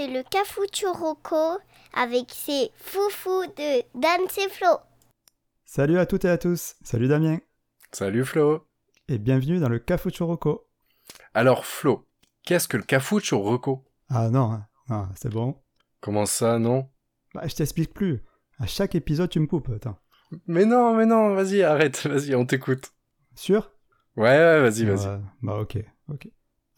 c'est le Rocco avec ses foufous de Dan et Flo. Salut à toutes et à tous, salut Damien. Salut Flo. Et bienvenue dans le Rocco. Alors Flo, qu'est-ce que le Rocco Ah non, hein. non c'est bon. Comment ça, non? Bah je t'explique plus. À chaque épisode tu me coupes, attends. Mais non, mais non, vas-y, arrête, vas-y, on t'écoute. Sûr? Ouais, ouais, vas-y, vas-y. bah ok, ok.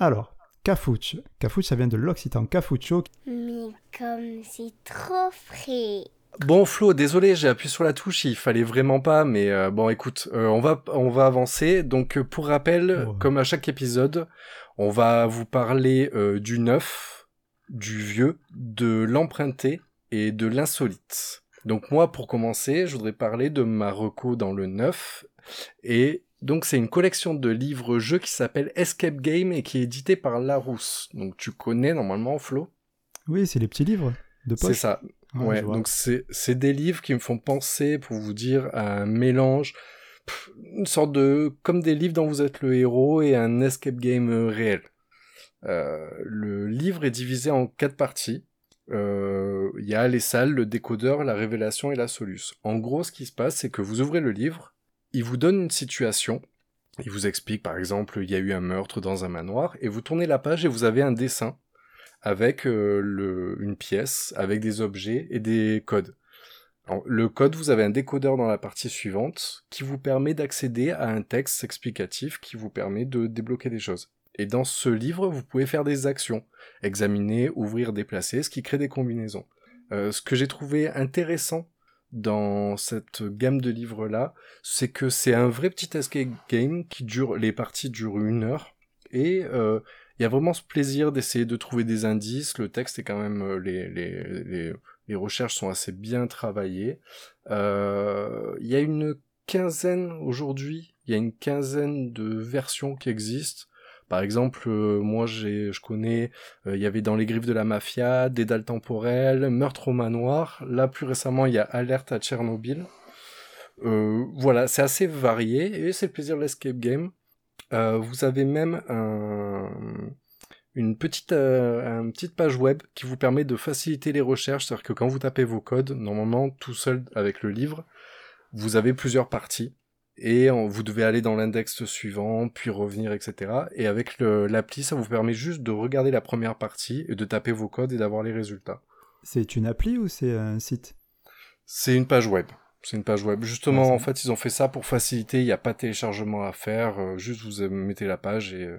Alors, Cafouche. Cafouche, ça vient de l'occitan cafucho. Mais comme c'est trop frais. Bon Flo, désolé, j'ai appuyé sur la touche, il fallait vraiment pas, mais euh, bon écoute, euh, on va on va avancer. Donc euh, pour rappel, comme à chaque épisode, on va vous parler du neuf, du vieux, de l'emprunté et de l'insolite. Donc moi pour commencer, je voudrais parler de ma reco dans le neuf et donc c'est une collection de livres-jeux qui s'appelle Escape Game et qui est édité par Larousse. Donc tu connais normalement Flo? Oui, c'est les petits livres de poche. C'est ça. ouais, donc c'est c'est des livres qui me font penser pour vous dire à un mélange une sorte de comme des livres dont vous êtes le héros et un escape game euh, réel. Euh, le livre est divisé en quatre parties. Euh, il y a les salles, le décodeur, la révélation et la soluce. En gros, ce qui se passe, c'est que vous ouvrez le livre, il vous donne une situation, il vous explique par exemple il y a eu un meurtre dans un manoir, et vous tournez la page et vous avez un dessin avec euh, une pièce, avec des objets et des codes. le code, vous avez un décodeur dans la partie suivante qui vous permet d'accéder à un texte explicatif qui vous permet de débloquer des choses. Et dans ce livre, vous pouvez faire des actions, examiner, ouvrir, déplacer, ce qui crée des combinaisons. Euh, ce que j'ai trouvé intéressant dans cette gamme de livres là, c'est que c'est un vrai petit escape game qui dure, les parties durent une heure et euh, il y a vraiment ce plaisir d'essayer de trouver des indices. Le texte est quand même euh, les les les, recherches sont assez bien travaillées. Euh, il y a une quinzaine aujourd'hui, il y a une quinzaine de versions qui existent. Par exemple, euh, moi j'ai, je connais, euh, il y avait dans les griffes de la mafia, des dalles temporelles, meurtre au manoir. Là plus récemment, il y a Alerte à Tchernobyl. Euh, voilà, c'est assez varié et c'est le plaisir de l'escape game. vous avez même une petite, une petite page web qui vous permet de faciliter les recherches, c'est-à-dire que quand vous tapez vos codes, normalement tout seul avec le livre, vous avez plusieurs parties et vous devez aller dans l'index suivant, puis revenir, etc. Et avec l'appli, ça vous permet juste de regarder la première partie et de taper vos codes et d'avoir les résultats. C'est une appli ou c'est un site? C'est une page web. C'est une page web. Justement, en fait, ils ont fait ça pour faciliter. Il n'y a pas de téléchargement à faire. Euh, juste vous mettez la page et, euh,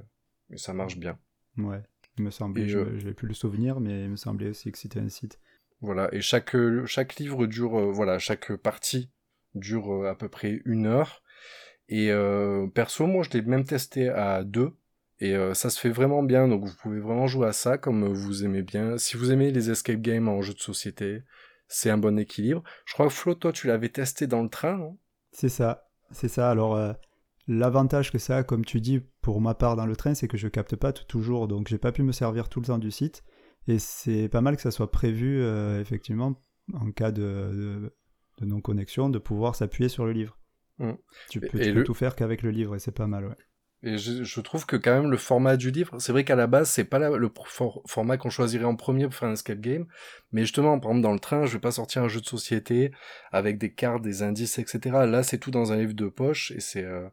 et, ça marche bien. Ouais. Il me semblait, je n'avais plus le souvenir, mais il me semblait aussi que c'était un site. Voilà. Et chaque chaque livre dure, euh, voilà, chaque partie dure à peu près une heure. Et euh, perso, moi, je l'ai même testé à deux. Et euh, ça se fait vraiment bien, donc vous pouvez vraiment jouer à ça comme vous aimez bien. Si vous aimez les escape games en jeu de société, c'est un bon équilibre. Je crois que Flo, toi, tu l'avais testé dans le train, non? C'est ça, c'est ça. Alors, euh, l'avantage que ça a, comme tu dis, pour ma part dans le train, c'est que je capte pas tout, toujours, donc j'ai pas pu me servir tout le temps du site. Et c'est pas mal que ça soit prévu, effectivement, en cas de non-connexion, de pouvoir s'appuyer sur le livre. Mm. Tu peux, tout faire qu'avec le livre et c'est pas mal, ouais. Et je, trouve que quand même le format du livre, c'est vrai qu'à la base c'est pas le format qu'on choisirait en premier pour faire un escape game, mais justement par exemple dans le train, je vais pas sortir un jeu de société avec des cartes, des indices, etc. Là c'est tout dans un livre de poche et c'est euh,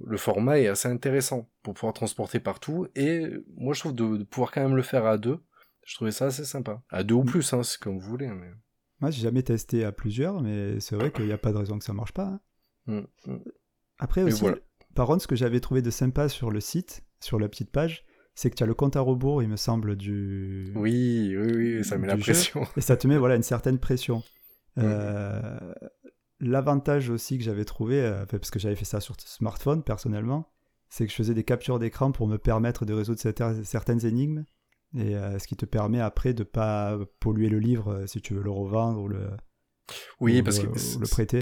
le format est assez intéressant pour pouvoir transporter partout et moi je trouve de, pouvoir quand même le faire à deux, je trouvais ça assez sympa. À deux ou mm. plus, hein, c'est comme vous voulez. Mais... Moi j'ai jamais testé à plusieurs, mais c'est vrai qu'il n'y a pas de raison que ça marche pas. Hein. Mm, mm. Après aussi, par contre, ce que j'avais trouvé de sympa sur le site, sur la petite page, c'est que tu as le compte à rebours, il me semble, du. Oui, oui, oui, ça met la pression. Et ça te met voilà, une certaine pression. Euh, l'avantage aussi que j'avais trouvé, euh, parce que j'avais fait ça sur smartphone personnellement, c'est que je faisais des captures d'écran pour me permettre de résoudre certaines énigmes. Et euh, ce qui te permet après de pas polluer le livre si tu veux le revendre ou le, oui, parce que le prêter.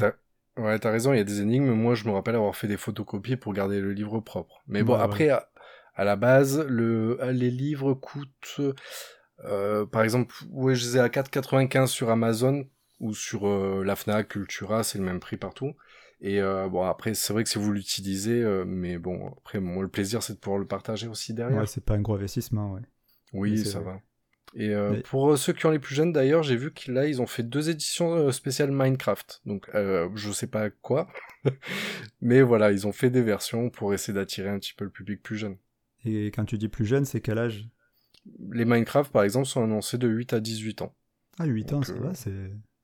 Ouais, t'as raison, il y a des énigmes. Moi, je me rappelle avoir fait des photocopies pour garder le livre propre. Mais bon, après, à, la base, le, les livres coûtent, euh, par exemple, ouais, je les ai à 4,95 sur Amazon ou sur euh, la Fnac, Cultura, c'est le même prix partout. Et euh, bon, après, c'est vrai que si vous l'utilisez, euh, mais bon, après, moi, le plaisir, c'est de pouvoir le partager aussi derrière. Ouais, c'est pas un gros investissement, ouais. Oui, ça va. Et euh, pour ceux qui ont les plus jeunes d'ailleurs, j'ai vu qu'ils ils ont fait deux éditions spéciales Minecraft. Donc je sais pas quoi, mais voilà, ils ont fait des versions pour essayer d'attirer un petit peu le public plus jeune. Et quand tu dis plus jeune, c'est quel âge? Les Minecraft par exemple sont annoncés de 8 à 18 ans. Ah 8 ans, ça va, c'est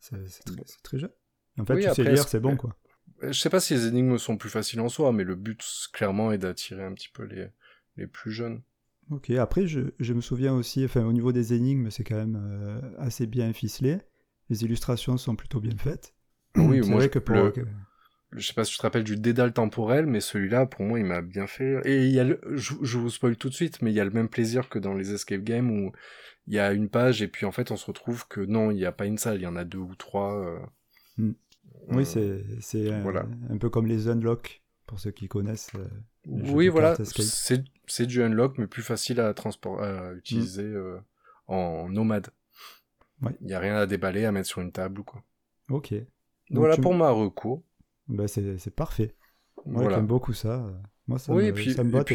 très, très, jeune. En fait, tu sais lire, c'est bon quoi. Je sais pas si les énigmes sont plus faciles en soi, mais le but clairement est d'attirer un petit peu les, les plus jeunes. Ok, après je, je, me souviens aussi, enfin au niveau des énigmes, c'est quand même euh, assez bien ficelé. Les illustrations sont plutôt bien faites. Oui, moi vrai que pour... Je sais pas si tu te rappelles du dédale temporel, mais celui-là, pour moi, il m'a bien fait. Et il y a le... je, je, vous spoil tout de suite, mais il y a le même plaisir que dans les escape games où il y a une page et puis en fait on se retrouve que non, il n'y a pas une salle, il y en a deux ou trois. Euh... Hmm. Oui, c'est c'est un, peu comme les unlock pour ceux qui connaissent. Oui, voilà, c'est du unlock mais plus facile à à utiliser mm. euh, en nomade. Il n'y a rien à déballer, à mettre sur une table ou quoi. Ok. Donc voilà pour ma recours. Bah c'est parfait. Moi j'aime beaucoup ça. Moi ça oui, me, puis, ça me botte.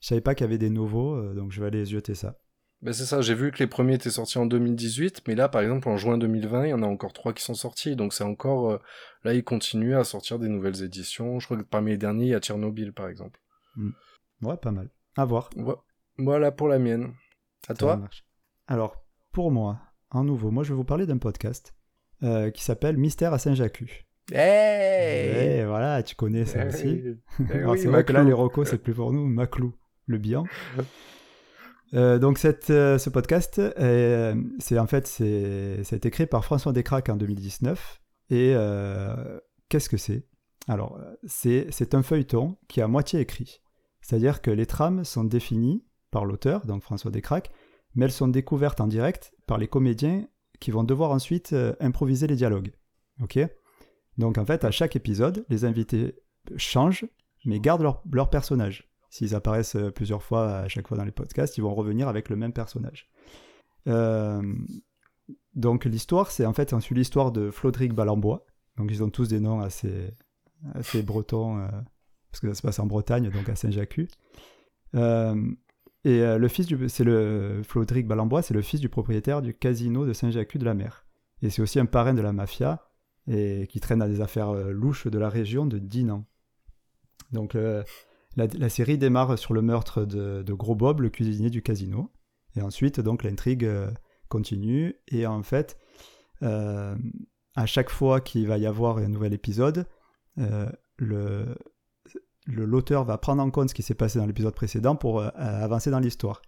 Je savais pas qu'il y avait des nouveaux, euh, donc je vais aller jeter ça. Ben c'est ça, j'ai vu que les premiers étaient sortis en 2018, mais là, par exemple, en juin 2020, il y en a encore trois qui sont sortis, donc c'est encore... Euh, là, ils continuent à sortir des nouvelles éditions. Je crois que parmi les derniers, il y a Tchernobyl, par exemple. Hmm. Ouais, pas mal. À voir. Voilà pour la mienne. À toi Alors, pour moi, en nouveau, moi, je vais vous parler d'un podcast euh, qui s'appelle Mystère à Saint-Jacques. Hey Et voilà, tu connais ça eh aussi. Alors, c'est vrai que là, les rocos, c'est plus pour nous. Maclou, le bien. Euh, donc euh, ce podcast, euh, c'est en fait c'est, a été créé par François Descraques en 2019. Et qu'est-ce que c'est? Alors c'est, un feuilleton qui est à moitié écrit. C'est-à-dire que les trames sont définies par l'auteur, donc François Descraques, mais elles sont découvertes en direct par les comédiens qui vont devoir ensuite improviser les dialogues. Ok? Donc en fait à chaque épisode, les invités changent mais gardent leur personnage. S'ils apparaissent euh, plusieurs fois à chaque fois dans les podcasts, ils vont revenir avec le même personnage. Euh, donc l'histoire, c'est en fait on suit l'histoire de Flodric Balambois. Donc ils ont tous des noms assez, assez bretons, euh, parce que ça se passe en Bretagne, donc à Saint-Jacques. et le fils du, c'est le Flodric Balambois, c'est le fils du propriétaire du casino de Saint-Jacques de la Mer. Et c'est aussi un parrain de la mafia et qui traîne à des affaires louches de la région de Dinan. Donc la, série démarre sur le meurtre de, Gros Bob, le cuisinier du casino. Et ensuite, donc, l'intrigue euh, continue. Et en fait, euh, à chaque fois qu'il va y avoir un nouvel épisode, euh, le l'auteur va prendre en compte ce qui s'est passé dans l'épisode précédent pour avancer dans l'histoire.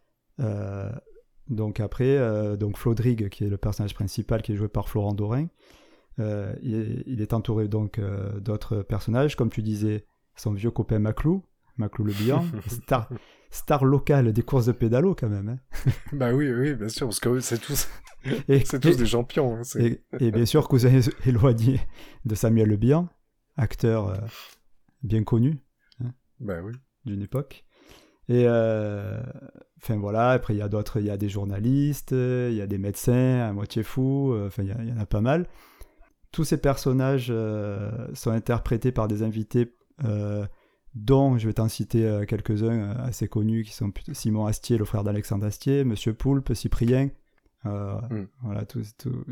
donc après, donc Flodrig, qui est le personnage principal, qui est joué par Florent Dorin, il, il, est entouré donc d'autres personnages, comme tu disais, son vieux copain Maclou, Maclou Le Bihan, star, star locale des courses de pédalo quand même. Hein. bah oui, oui, bien sûr, parce que c'est tous, c'est tous des champions. Hein, et, bien sûr, cousin éloigné de Samuel Le Bihan, acteur euh, bien connu. Hein, bah oui. D'une époque. Et euh, enfin voilà, après il y a d'autres, il y a des journalistes, il y a des médecins à moitié fous, euh, enfin il y, en a pas mal. Tous ces personnages sont interprétés par des invités dont je vais t'en citer euh, quelques-uns euh, assez connus qui sont Simon Astier, le frère d'Alexandre Astier, Monsieur Poulpe, Cyprien. Euh, mm. Voilà,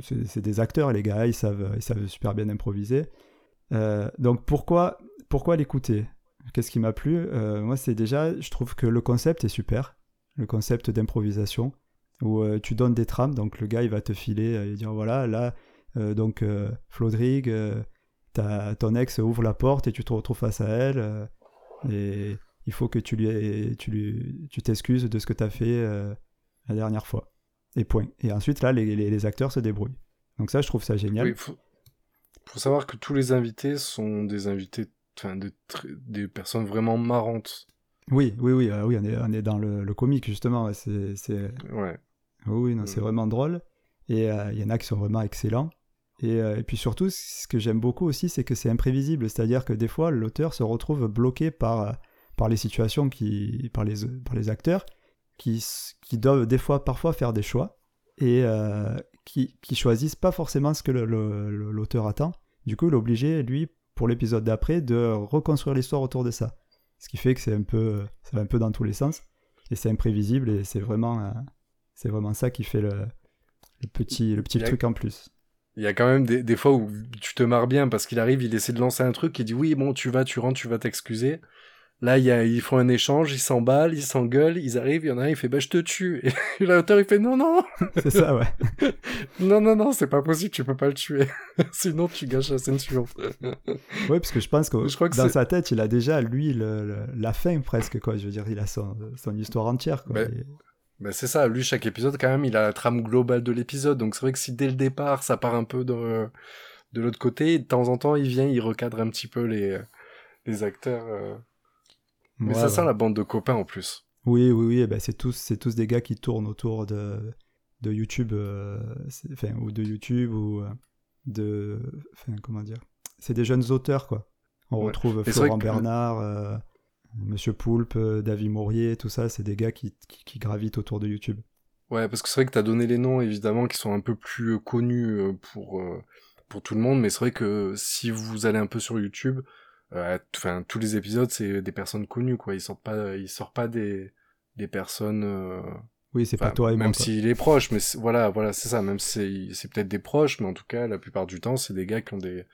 c'est des acteurs, les gars, ils savent, ils savent super bien improviser. donc pourquoi, pourquoi l'écouter? Qu'est-ce qui m'a plu? Moi, c'est déjà, je trouve que le concept est super, le concept d'improvisation, où tu donnes des trames, donc le gars, il va te filer, il dire voilà, là, donc Flodrig, ton ex ouvre la porte et tu te retrouves face à elle et il faut que tu lui, tu lui, tu t'excuses de ce que tu as fait euh, la dernière fois. Et point. Et ensuite, là, les, les, acteurs se débrouillent. Donc ça, je trouve ça génial. Il faut... savoir que tous les invités sont des invités, enfin, des, des personnes vraiment marrantes. Oui, oui, oui, euh, oui on, est, on est dans le, le comique, justement. C'est, c'est... Ouais. Oui, non, c'est vraiment drôle. Et euh, il y en a qui sont vraiment excellents. Euh, et, puis surtout, ce que j'aime beaucoup aussi, c'est que c'est imprévisible. C'est-à-dire que des fois, l'auteur se retrouve bloqué par, euh, par les situations, qui, par, les, par les acteurs, qui, qui doivent des fois, parfois faire des choix et euh, qui, qui choisissent pas forcément ce que l'auteur attend. Du coup, il est obligé, lui, pour l'épisode d'après, de reconstruire l'histoire autour de ça. Ce qui fait que c'est un peu, ça va un peu dans tous les sens. Et c'est imprévisible et c'est vraiment, C'est vraiment ça qui fait le, le petit, le petit truc en plus. Il y a quand même des, des fois où tu te marres bien parce qu'il arrive, il essaie de lancer un truc, il dit oui, bon, tu vas, tu rentres, tu vas t'excuser. Là, il y a, ils font un échange, ils s'emballent, ils s'engueulent, ils arrivent, il y en a un, il fait bah je te tue. Et l'auteur, il fait non, non C'est ça, ouais. non, non, non, c'est pas possible, tu peux pas le tuer. Sinon, tu gâches la scène suivante. oui, parce que je pense que, je crois que dans sa tête, il a déjà, lui, le, la fin presque, quoi. Je veux dire, il a son, son histoire entière, quoi. Ben, ben, c'est ça, lui, chaque épisode, quand même, il a la trame globale de l'épisode. Donc c'est vrai que si dès le départ, ça part un peu de, de l'autre côté, de temps en temps, il vient, il recadre un petit peu les, les acteurs. Euh, mais ça sent la bande de copains en plus. Oui, oui, oui. Ben c'est tous, c'est tous des gars qui tournent autour de, de YouTube, euh, enfin, ou de YouTube ou euh, de, enfin, comment dire. C'est des jeunes auteurs, quoi. On retrouve Florent Bernard, euh, Monsieur Poulpe, David Maurier, tout ça. C'est des gars qui, qui, gravitent autour de YouTube. Ouais, parce que c'est vrai que tu as donné les noms, évidemment, qui sont un peu plus connus pour, pour tout le monde, mais c'est vrai que si vous allez un peu sur YouTube, euh, tous les épisodes c'est des personnes connues quoi ils sortent pas ils sortent pas des des personnes euh, oui c'est pas toi et même s'il est proche mais voilà voilà c'est ça même si c'est peut-être des proches mais en tout cas la plupart du temps c'est des gars qui ont des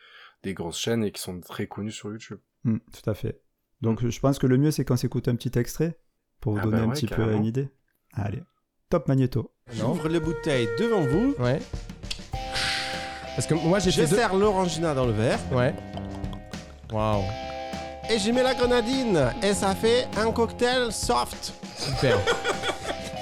des grosses chaînes et qui sont très connus sur YouTube mmh, tout à fait donc je pense que le mieux c'est qu'on s'écoute un petit extrait pour vous ah donner bah un petit peu une idée. Allez top magnéto. J'ouvre les bouteilles devant vous. Ouais. Parce que moi j'ai je fait faire l'orangina dans le verre. Ouais. Waouh. Et j'y mets la grenadine. Et ça fait un cocktail soft. Super.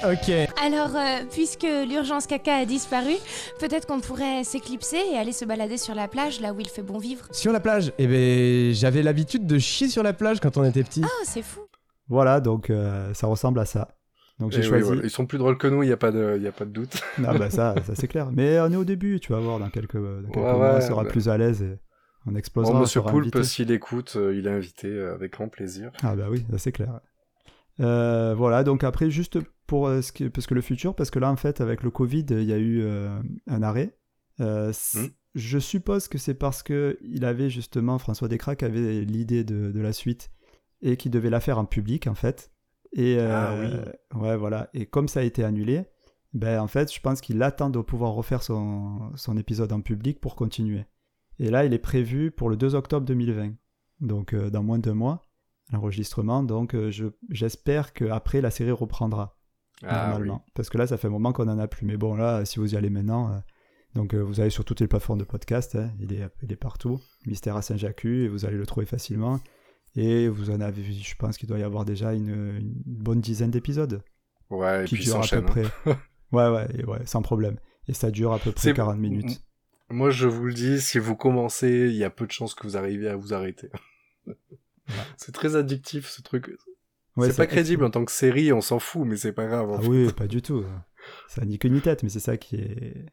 ok. Alors, euh, puisque l'urgence caca a disparu, peut-être qu'on pourrait s'éclipser et aller se balader sur la plage, là où il fait bon vivre. Sur la plage Eh ben, j'avais l'habitude de chier sur la plage quand on était petit. Oh, c'est fou. Voilà, donc euh, ça ressemble à ça. Donc j'ai eh choisi. Ils sont plus drôles que nous, il n'y a, pas de, y a pas de doute. non, bah ça, ça c'est clair. Mais on est au début, tu vas voir, dans quelques, dans quelques mois, on sera bah. plus à l'aise. Et... On explosera. Monsieur Poulpe, s'il écoute, euh, il est invité euh, avec grand plaisir. Ah bah oui, c'est clair. Euh, voilà, donc après, juste pour ce qui, parce que le futur, parce que là, en fait, avec le Covid, il y a eu un arrêt. Hmm. Je suppose que c'est parce que il avait justement, François Descraques avait l'idée de, de, la suite et qu'il devait la faire en public, en fait. Et, ah oui. Ouais, voilà. Et comme ça a été annulé, ben, en fait, je pense qu'il attend de pouvoir refaire son, son épisode en public pour continuer. Et là, il est prévu pour le 2 octobre 2020, donc euh, dans moins de deux mois, l'enregistrement. Donc euh, j'espère qu'après, la série reprendra. Ah normalement. Parce que là, ça fait un moment qu'on n'en a plus. Mais bon, là, si vous y allez maintenant, euh, donc vous allez sur toutes les plateformes de podcast, hein, il, est, il, est, partout. Mystère à Saint-Jacques, et vous allez le trouver facilement. Et vous en avez, je pense qu'il doit y avoir déjà une, bonne dizaine d'épisodes. Ouais, et qui puis durent à peu hein. près. ouais, ouais, ouais, sans problème. Et ça dure à peu près 40 minutes. Moi, je vous le dis, si vous commencez, il y a peu de chances que vous arriviez à vous arrêter. c'est très addictif, ce truc. c'est pas crédible en tant que série, on s'en fout, mais c'est pas grave. Ah oui, pas du tout. Ça ni queue ni tête, mais c'est ça qui est,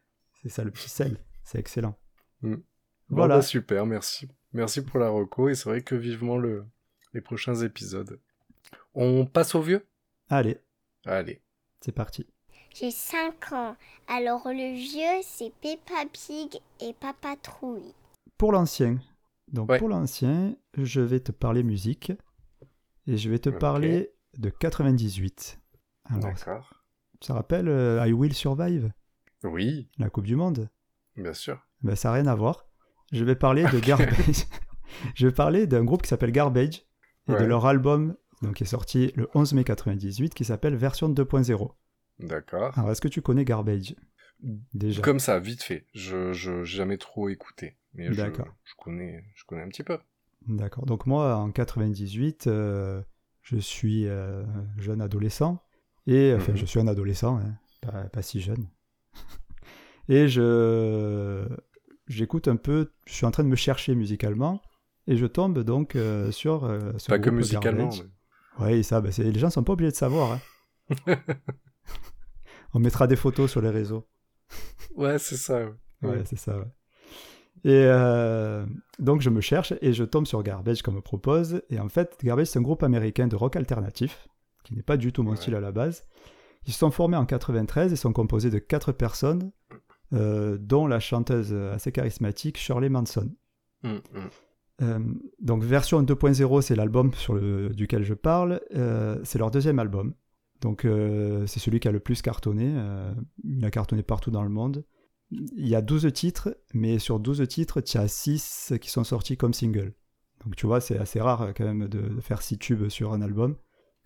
c'est ça le petit sel. C'est excellent. Mm. Voilà. Bah, super, merci. Merci pour la reco et c'est vrai que vivement le... les prochains épisodes. On passe au vieux? Allez. Allez. C'est parti. J'ai 5 ans. Alors le vieux, c'est Peppa Pig et Papa Trouille. Pour l'ancien. Donc pour l'ancien, je vais te parler musique. Et je vais te parler de 98. D'accord. Ça rappelle euh, I Will Survive? Oui. La Coupe du Monde? Bien sûr. Ben, ça n'a rien à voir. Je vais parler de Garbage. je vais parler d'un groupe qui s'appelle Garbage et de leur album donc, qui est sorti le 11 mai 98 qui s'appelle Version 2.0. D'accord. Alors, est-ce que tu connais Garbage? Déjà. Comme ça, vite fait. Je n'ai jamais trop écouté. Mais D'accord. Je, connais, je connais un petit peu. D'accord. Donc, moi, en 98, euh, je suis euh, jeune adolescent. Et, enfin, mhm. je suis un adolescent, hein, pas, si jeune. et je j'écoute un peu, je suis en train de me chercher musicalement. Et je tombe donc euh, sur, ce Pas que musicalement. Oui, ça, bah, les gens sont pas obligés de savoir. Hein. On mettra des photos sur les réseaux. Ouais, c'est ça. Ouais, c'est ça. Et euh, donc je me cherche et je tombe sur Garbage qu'on me propose. Et en fait, Garbage, c'est un groupe américain de rock alternatif, qui n'est pas du tout mon style à la base. Ils se sont formés en 93 et sont composés de quatre personnes, euh, dont la chanteuse assez charismatique Shirley Manson. Mm, mm. Euh, donc version 2.0, c'est l'album sur le, duquel je parle. c'est leur deuxième album. Donc c'est celui qui a le plus cartonné. il a cartonné partout dans le monde. Il y a 12 titres, mais sur 12 titres, il y a 6 qui sont sortis comme single. Donc tu vois, c'est assez rare euh, quand même de, de faire 6 tubes sur un album.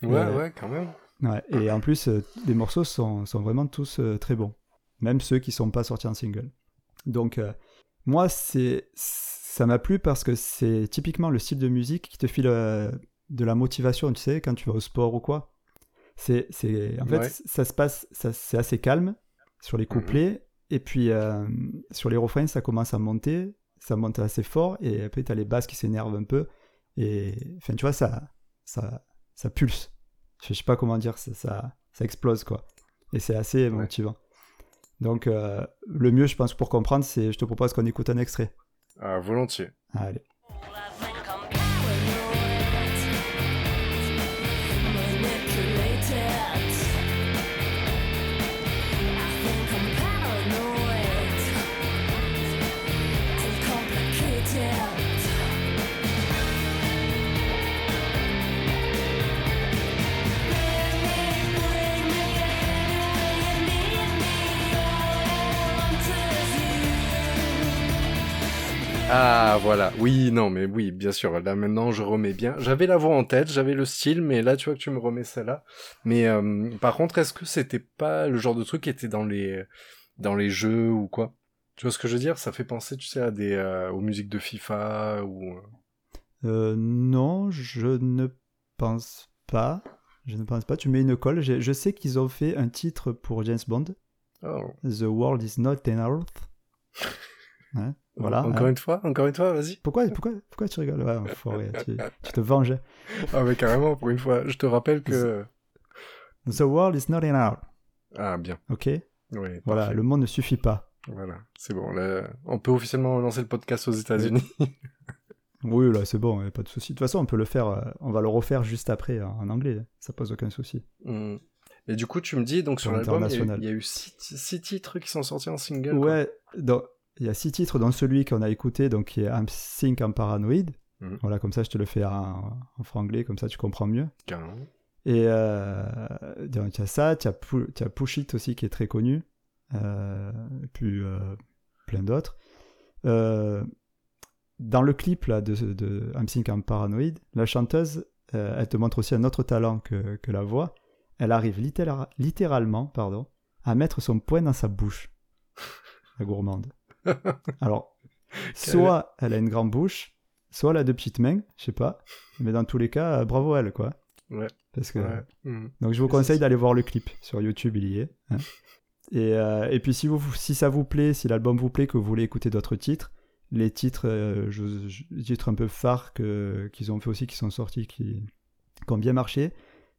Ouais, Ouais. ouais, quand même. Ouais, et en plus, euh, les morceaux sont, sont vraiment tous euh, très bons. Même ceux qui sont pas sortis en single. Donc, euh, moi, c'est, ça m'a plu parce que c'est typiquement le style de musique qui te file euh, de la motivation, tu sais, quand tu vas au sport ou quoi. C'est, en fait, Ouais. ça se passe, c'est assez calme sur les couplets. Et puis, euh, sur les refrains, ça commence à monter. Ça monte assez fort. Et après, tu as les basses qui s'énervent un peu. Et, enfin, tu vois, ça, ça, ça pulse. Je sais pas comment dire, ça, ça, ça explose, quoi. Et c'est assez motivant. Donc, euh, le mieux, je pense, pour comprendre, c'est je te propose qu'on écoute un extrait. Ah, volontiers. Allez. Ah, voilà. Oui, non, mais oui, bien sûr. Là, maintenant, je remets bien. J'avais la voix en tête, j'avais le style, mais là, tu vois que tu me remets celle-là. Mais euh, par contre, est-ce que c'était pas le genre de truc qui était dans les dans les jeux ou quoi? Tu vois ce que je veux dire? Ça fait penser, tu sais, à des euh, aux musiques de FIFA ou. Euh, non, je ne pense pas. Je ne pense pas. Tu mets une colle. Je, je sais qu'ils ont fait un titre pour James Bond. Oh. The World is not an Earth. Ouais, voilà. Encore hein. une fois, encore une fois, vas-y. Pourquoi, pourquoi, pourquoi tu rigoles? Ouais, enfoiré, tu, tu te venges. Ah, mais carrément, pour une fois. Je te rappelle que. The world is not Earth. Ah, bien. Ok? Oui. Voilà, parfait. le monde ne suffit pas. Voilà, c'est bon. Là, on peut officiellement lancer le podcast aux États-Unis. Oui, là, c'est bon, pas de souci. De toute façon, on peut le faire, euh, on va le refaire juste après en, en anglais. Ça pose aucun souci. Hmm. Et du coup, tu me dis, donc sur l'album, il y a eu- international. il y, a eu six, six titres qui sont sortis en single. quoi. Ouais, il y a six titres, dont celui qu'on a écouté, donc qui est I'm Think I'm Paranoid. Mhm. Voilà, comme ça, je te le fais en, en franglais, comme ça, tu comprends mieux. Carrément. Et euh, y a ça, tu as, as Push It aussi qui est très connu, euh, et puis euh, plein d'autres. Euh, dans le clip là, de, de I'm Think I'm Paranoid, la chanteuse, elle te montre aussi un autre talent que, que la voix. Elle arrive littéra- littéralement pardon, à mettre son poing dans sa bouche, la gourmande. Alors, soit elle a une grande bouche, soit elle a deux petites mains, je sais pas. Mais dans tous les cas, euh, bravo elle, quoi. Ouais. Parce que, Ouais. Hmm. donc je vous conseille d'aller voir le clip sur YouTube, il y est. hein. Et, euh, et puis si, vous, si ça vous plaît, si l'album vous plaît, que vous voulez écouter d'autres titres, les titres, euh, je, titres un peu phares qu'ils ont fait aussi, qui sont sortis, qui, qui ont bien marché,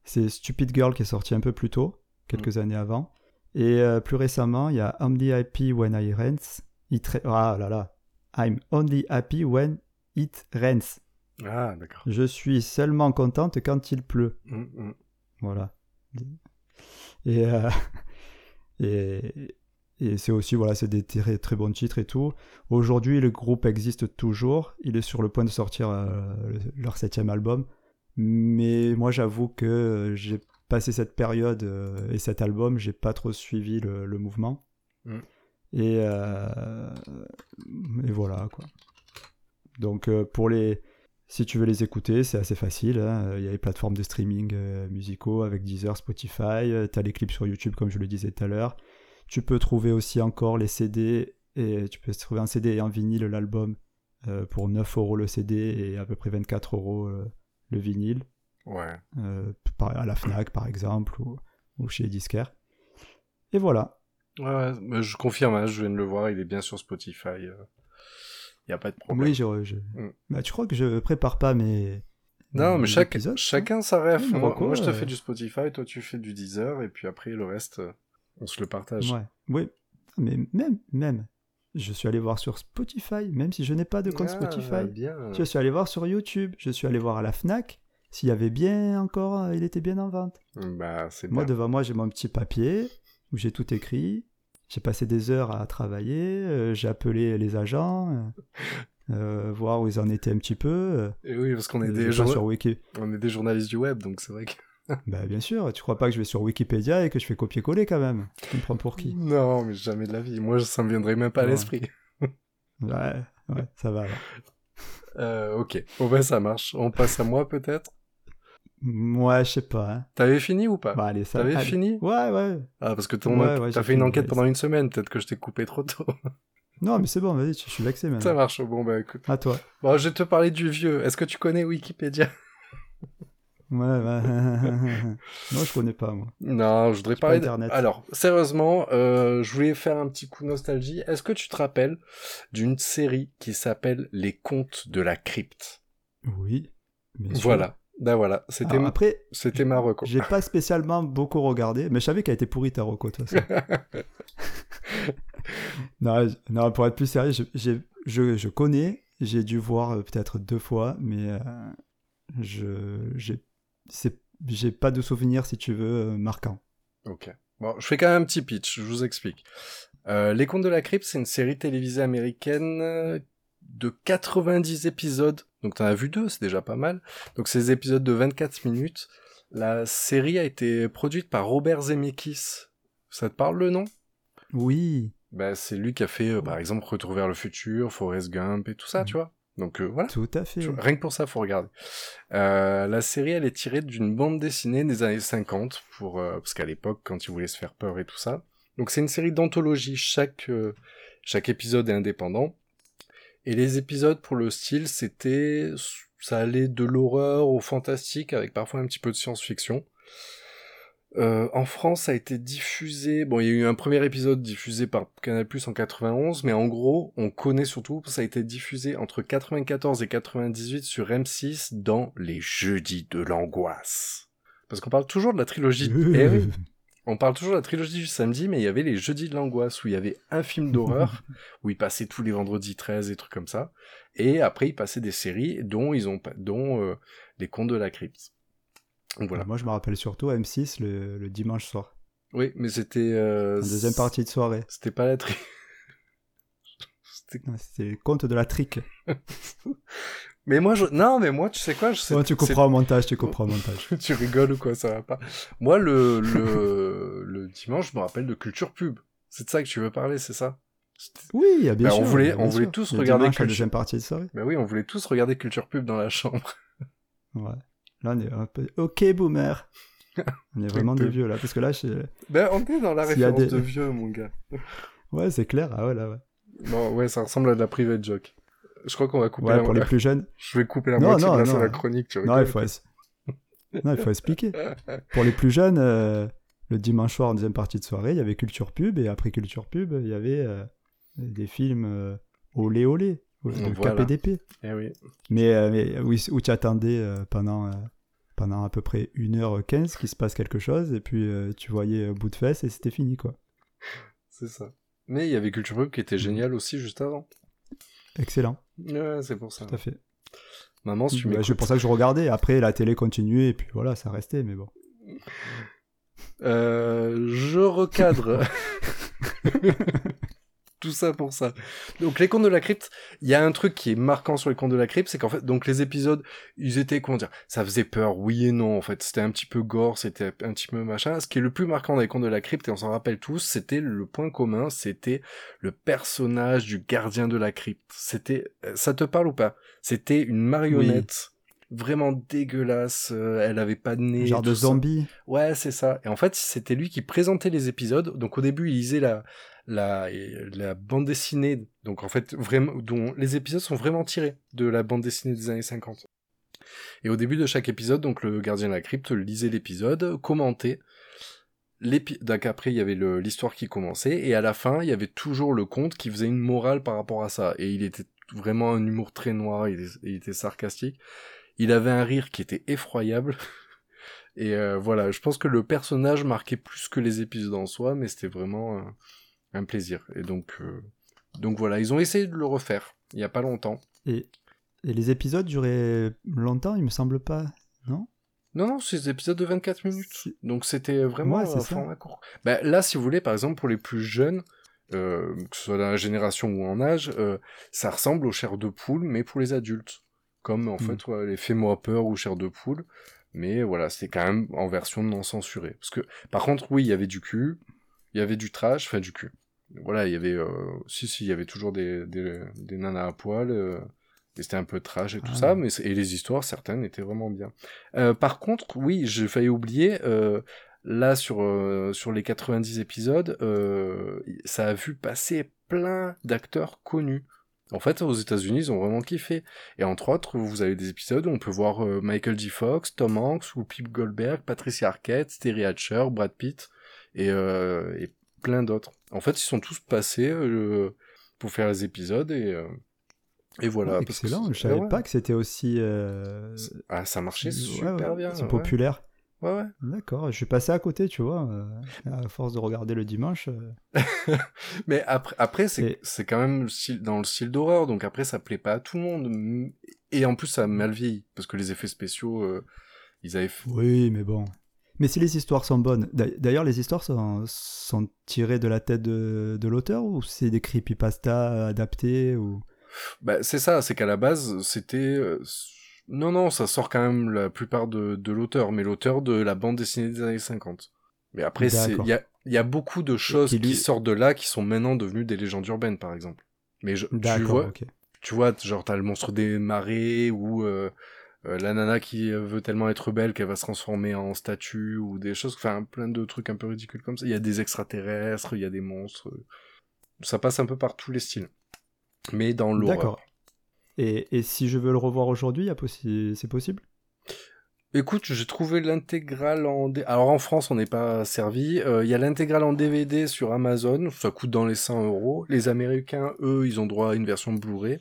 c'est Stupid Girl qui est sorti un peu plus tôt, quelques années avant. Et euh, plus récemment, il y a I'm the happy when I rains. It ah là là. I'm only happy when it rains. Ah, d'accord. Je suis seulement contente quand il pleut. Hmm, hmm. Voilà. Et, euh, et, et c'est aussi, voilà, c'est des très, très bons titres et tout. Aujourd'hui, le groupe existe toujours. Il est sur le point de sortir euh, leur septième album. Mais moi, j'avoue que j'ai passé cette période euh, et cet album, j'ai pas trop suivi le, le mouvement. Mm. Et, euh, et voilà, quoi. Donc, euh, pour les, si tu veux les écouter, c'est assez facile. hein. Il y a les plateformes de streaming euh, musicaux avec Deezer, Spotify. tu as les clips sur YouTube, comme je le disais tout à l'heure. Tu peux trouver aussi encore les CD. Et tu peux trouver un CD et un vinyle, l'album, pour 9 euros le CD et à peu près 24 euros le vinyle. Ouais. euh, à la Fnac, par exemple, ou, ou chez les disquaires. Et voilà. Ouais, je confirme, hein, je viens de le voir, il est bien sur Spotify. Il n'y a pas de problème. Oui, je, je- Mm. Bah, tu crois que je prépare pas mes. Non, mais mes chaque, épisodes, chacun sa ref. Moi, je te euh, fais du Spotify, toi, tu fais du Deezer, et puis après, le reste, euh, on se le partage. Ouais. Oui. Mais même, même, je suis allé voir sur Spotify, même si je n'ai pas de compte Ah, Spotify. bien. Je suis allé voir sur YouTube. Je suis allé voir à la Fnac. S'il y avait bien encore, euh, il était bien en vente. Bah, c'est Moi, bien. devant moi, j'ai mon petit papier où j'ai tout écrit. J'ai passé des heures à travailler. euh, j'ai appelé les agents, euh, euh, voir où ils en étaient un petit peu. Et oui, parce qu'on est, des jour- sur Wiki. on est des journalistes du web, donc c'est vrai que. Bah bien sûr, tu crois pas que je vais sur Wikipédia et que je fais copier-coller quand même? Tu me prends pour qui? Non, mais jamais de la vie. Moi, ça me viendrait même pas à l'esprit. Ouais, ouais, ça va. Euh, ok, bon bah ça marche. On passe à moi peut-être? Moi, je sais pas. Hein. T'avais fini ou pas? Bah allez, ça T'avais allez. fini? Ouais, ouais. Ah, parce que ton- Ouais, ouais, t'as fait une enquête ouais, pendant une semaine. Peut-être que je t'ai coupé trop tôt. Non, mais c'est bon, vas-y, je suis vexé ça maintenant. marche. Bon bah écoute. À toi. Bon, je vais te parler du vieux. Est-ce que tu connais Wikipédia? Ouais, ouais. non, je connais pas, moi. Non, je voudrais pas parler. de- Internet. Alors, sérieusement, euh, je voulais faire un petit coup de nostalgie. Est-ce que tu te rappelles d'une série qui s'appelle Les Contes de la Crypte? Oui. bien sûr. Voilà. Ben voilà, c'était Alors, après, c'était ma reco. j'ai pas spécialement beaucoup regardé, mais je savais qu'elle était pourrie ta reco, de toute façon. non, non, pour être plus sérieux, je, je, je connais, j'ai dû voir euh, peut-être deux fois, mais euh, je j'ai j'ai pas de souvenir, si tu veux, euh, marquant. Ok. Bon, je fais quand même un petit pitch, je vous explique. Euh, Les Contes de la Crypte, c'est une série télévisée américaine de 90 épisodes. Donc t'en as vu deux, c'est déjà pas mal. Donc des épisodes de 24 minutes. La série a été produite par Robert Zemeckis. Ça te parle le nom? Oui, bah, C'est lui qui a fait, euh, par exemple, Retour vers le futur, Forrest Gump et tout ça, Mhm. tu vois. Donc euh, voilà. tout à fait. Tu Rien que pour ça, faut regarder. Euh, la série, elle est tirée d'une bande dessinée des années 50, pour, parce qu'à l'époque, quand ils voulaient se faire peur et tout ça. Donc c'est une série d'anthologie, chaque, chaque épisode est indépendant. Et les épisodes, pour le style, c'était... Ça allait de l'horreur au fantastique, avec parfois un petit peu de science-fiction. Euh, en France, ça a été diffusé. Bon, il y a eu un premier épisode diffusé par Canal+ en 91, mais en gros, on connaît surtout. Ça a été diffusé entre 94 et 98 sur M6 dans les Jeudis de l'angoisse. Parce qu'on parle toujours de la trilogie. Oui, on parle toujours de la trilogie du samedi, mais il y avait les Jeudis de l'angoisse où il y avait un film d'horreur où il passait tous les vendredis 13 et trucs comme ça. Et après, il passait des séries dont ils ont, pas- dont euh, les Contes de la Crypte. Donc voilà. Moi, je me rappelle surtout M6 le, le dimanche soir. Oui, mais c'était. euh, deuxième partie de soirée. C'était pas la tri. C'était- Ouais, C'était le compte de la trique. mais moi, je... non, mais moi, tu sais quoi je sais... Ouais, tu comprends au montage, tu comprends au montage. tu rigoles ou quoi, ça va pas. Moi, le, le, le dimanche, je me rappelle de culture pub. C'est de ça que tu veux parler, c'est ça? Oui, bien Bah, on sûr. voulait- bien on voulait sûr. tous Le regarder dimanche, la Culture- deuxième partie de soirée. Ben oui, on voulait tous regarder culture pub dans la chambre. Ouais. Là, on est un peu... Ok, boomer. On est vraiment des vieux, là. Parce que là, je... Ben, on est dans la S'il y a référence des- de vieux, mon gars. ouais, c'est clair. Ah ouais, là, ouais. Bon, ouais, ça ressemble à de la private joke. Je crois qu'on va couper Ouais, la pour les plus jeunes. Je vais couper la Non, moitié non, de la, non. la chronique, tu Non, il faut, es- non, il faut expliquer. Pour les plus jeunes, euh, le dimanche soir, en deuxième partie de soirée, il y avait Culture Pub. Et après Culture Pub, il y avait euh, des films euh, olé olé, de Voilà. KPDP. Eh oui. Mais, euh, mais où, où tu attendais euh, pendant, euh, pendant à peu près 1h15 qu'il se passe quelque chose. Et puis euh, tu voyais bout de fesse et c'était fini, quoi. C'est ça. Mais il y avait Culture Pub qui était génial aussi juste avant. Excellent, Ouais, c'est pour ça. tout à fait. Maman, si tu Bah, c'est pour ça que je regardais. Après, la télé continuait et puis voilà, ça restait. Mais bon. Euh, je recadre. Tout ça pour ça. Donc les contes de la crypte, il y a un truc qui est marquant sur les contes de la crypte, c'est qu'en fait, donc les épisodes, ils étaient comment dire, ça faisait peur, oui et non en fait, c'était un petit peu gore, c'était un petit peu machin. Ce qui est le plus marquant dans les contes de la crypte, et on s'en rappelle tous, c'était le point commun, c'était le personnage du gardien de la crypte. C'était, euh, ça te parle ou pas? C'était une marionnette. Vraiment dégueulasse, euh, elle avait pas de nez. Genre de ça. zombie. Ouais, c'est ça. Et en fait, c'était lui qui présentait les épisodes. Donc au début, il lisait la la la bande dessinée. Donc en fait, vraiment dont les épisodes sont vraiment tirés de la bande dessinée des années 50. Et au début de chaque épisode, donc le gardien de la crypte lisait l'épisode, commentait. Donc après, il y avait l'histoire qui commençait, et à la fin, il y avait toujours le conte qui faisait une morale par rapport à ça. Et il était vraiment un humour très noir, il, il était sarcastique. Il avait un rire qui était effroyable. Et euh, voilà, je pense que le personnage marquait plus que les épisodes en soi, mais c'était vraiment un, un plaisir. Et donc, euh, donc voilà, ils ont essayé de le refaire il y a pas longtemps. Et, et les épisodes duraient longtemps, il me semble pas, non? Non, non, c'est des épisodes de 24 minutes. Donc c'était vraiment Ouais, c'est un ça. format court. Bah, là, si vous voulez, par exemple, pour les plus jeunes, euh, que ce soit dans la génération ou en âge, euh, ça ressemble aux chairs de poule, mais pour les adultes. Comme en Mm. fait, ouais, les Fais-moi peur ou chairs de poule. Mais voilà, c'était quand même en version non censurée. Parce que, par contre, oui, il y avait du cul, il y avait du trash, enfin du cul. Voilà, il y avait, euh, si, si, il y avait toujours des, des, des nanas à poil, euh, et c'était un peu trash et tout Ah. ça, mais et les histoires, certaines, étaient vraiment bien. Euh, par contre, oui, j'ai failli oublier, euh, là, sur, euh, sur les 90 épisodes, euh, ça a vu passer plein d'acteurs connus. En fait, aux États-Unis, ils ont vraiment kiffé. Et entre autres, vous avez des épisodes où on peut voir euh, Michael J. Fox, Tom Hanks, Whoopi Goldberg, Patricia Arquette, Terry Hatcher, Brad Pitt et, euh, et plein d'autres. En fait, ils sont tous passés euh, pour faire les épisodes et, euh, et voilà. Ouais, parce que excellent, je savais ouais. pas que c'était aussi. euh, Ah, ça marchait super ouais, bien. C'est populaire. Ouais, ouais. D'accord, je suis passé à côté, tu vois. à force de regarder le dimanche. Mais après, après c'est Et- c'est quand même dans le style d'horreur, donc après ça plaît pas à tout le monde. Et en plus ça a mal vieilli, parce que les effets spéciaux, ils avaient... Oui, mais bon. Mais si les histoires sont bonnes. D'a- D'ailleurs, les histoires sont, sont tirées de la tête de, de l'auteur ou c'est des creepypasta adaptés ou... Bah, c'est ça, c'est qu'à la base, c'était... euh, Non, non, ça sort quand même la plupart de, de l'auteur, mais l'auteur de la bande dessinée des années 50. Mais après, il y a, il y a beaucoup de choses qui sortent de là qui sont maintenant devenues des légendes urbaines, par exemple. Mais je, tu vois, tu vois, genre t'as le monstre des marais ou euh, euh, la nana qui veut tellement être belle qu'elle va se transformer en statue ou des choses, enfin plein de trucs un peu ridicules comme ça. Il y a des extraterrestres, il y a des monstres. Ça passe un peu par tous les styles. Mais dans l'horreur. D'accord. Et, et si je veux le revoir aujourd'hui, possi- c'est possible? Écoute, j'ai trouvé l'intégrale en... D- Alors en France, on n'est pas servi. Euh, Il y a l'intégrale en DVD sur Amazon. Ça coûte dans les 100 euros. Les Américains, eux, ils ont droit à une version Blu-ray.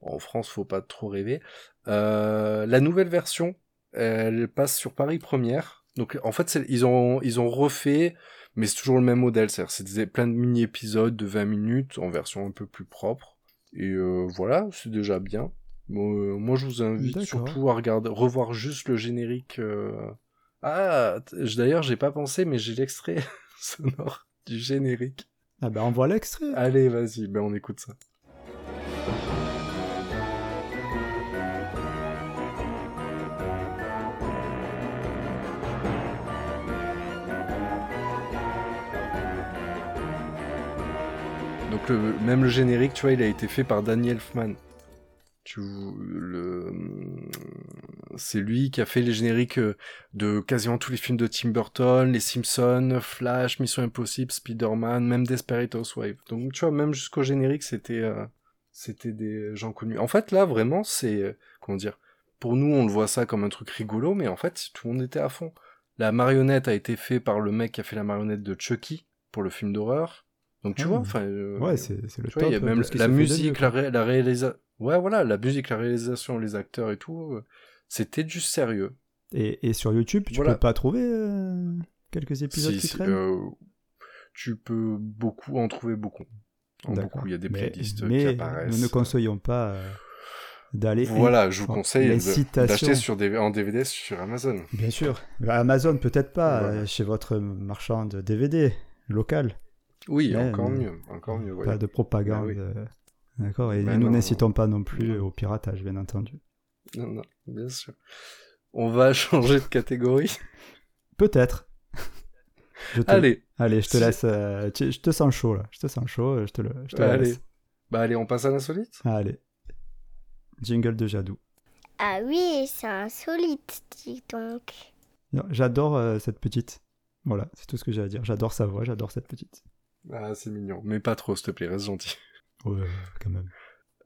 En France, faut pas trop rêver. Euh, la nouvelle version, elle passe sur Paris Première. Donc en fait, ils ont, ils ont refait, mais c'est toujours le même modèle. C'est-à-dire, c'est plein de mini-épisodes de 20 minutes en version un peu plus propre. Et euh, voilà, c'est déjà bien. Bon, euh, moi, je vous invite surtout à regarder, revoir juste le générique. euh. Ah, d'ailleurs, j'ai pas pensé, mais j'ai l'extrait sonore du générique. Ah ben on voit l'extrait. Allez, vas-y, ben on écoute ça. Même le générique, tu vois, il a été fait par Danny Elfman. Tu, le, c'est lui qui a fait les génériques euh, de quasiment tous les films de Tim Burton, Les Simpsons, Flash, Mission Impossible, Spider-Man, même Desperate Housewives. Donc tu vois, même jusqu'au générique, c'était, euh, des gens connus. En fait, là, vraiment, c'est, euh, comment dire, pour nous, on le voit ça comme un truc rigolo, mais en fait, tout le monde était à fond. La marionnette a été faite par le mec qui a fait la marionnette de Chucky pour le film d'horreur. Donc tu Ah. vois, enfin, euh, Ouais, c'est le top. il y a même qui la musique, la, quoi. ré- la réalisation. Ouais, voilà, la musique, la réalisation, les acteurs et tout, euh, c'était du sérieux. Et, et sur YouTube, tu Voilà. peux pas trouver euh, quelques épisodes Si- qui si, traînent? euh, tu peux beaucoup en trouver beaucoup. En D'accord. beaucoup, il y a des Mais- playlists mais qui apparaissent. Nous ne conseillons pas euh, d'aller. Voilà, je vous conseille d'acheter sur des, en DVD sur Amazon. Bien sûr. Amazon, peut-être pas, euh, chez votre marchand de DVD local. Oui, encore mais- mieux, encore mieux. Pas de propagande. Oui. euh, D'accord. Et nous n'incitons pas non plus non. au piratage, bien entendu. Non, non, bien sûr. On va changer de catégorie. Peut-être. Te- Allez, Allez, je te laisse. euh, tu- je te sens chaud là. Je te sens chaud. euh, Je te le. Je te le allez. laisse. Bah allez, on passe à l'insolite. Allez. Jingle de Jadou. Ah oui, c'est insolite, dis donc. J'adore euh, cette petite. Voilà, c'est tout ce que j'ai à dire. J'adore sa voix, j'adore cette petite. Ah, c'est mignon. Mais pas trop, s'il te plaît, reste gentil. Ouais, quand même.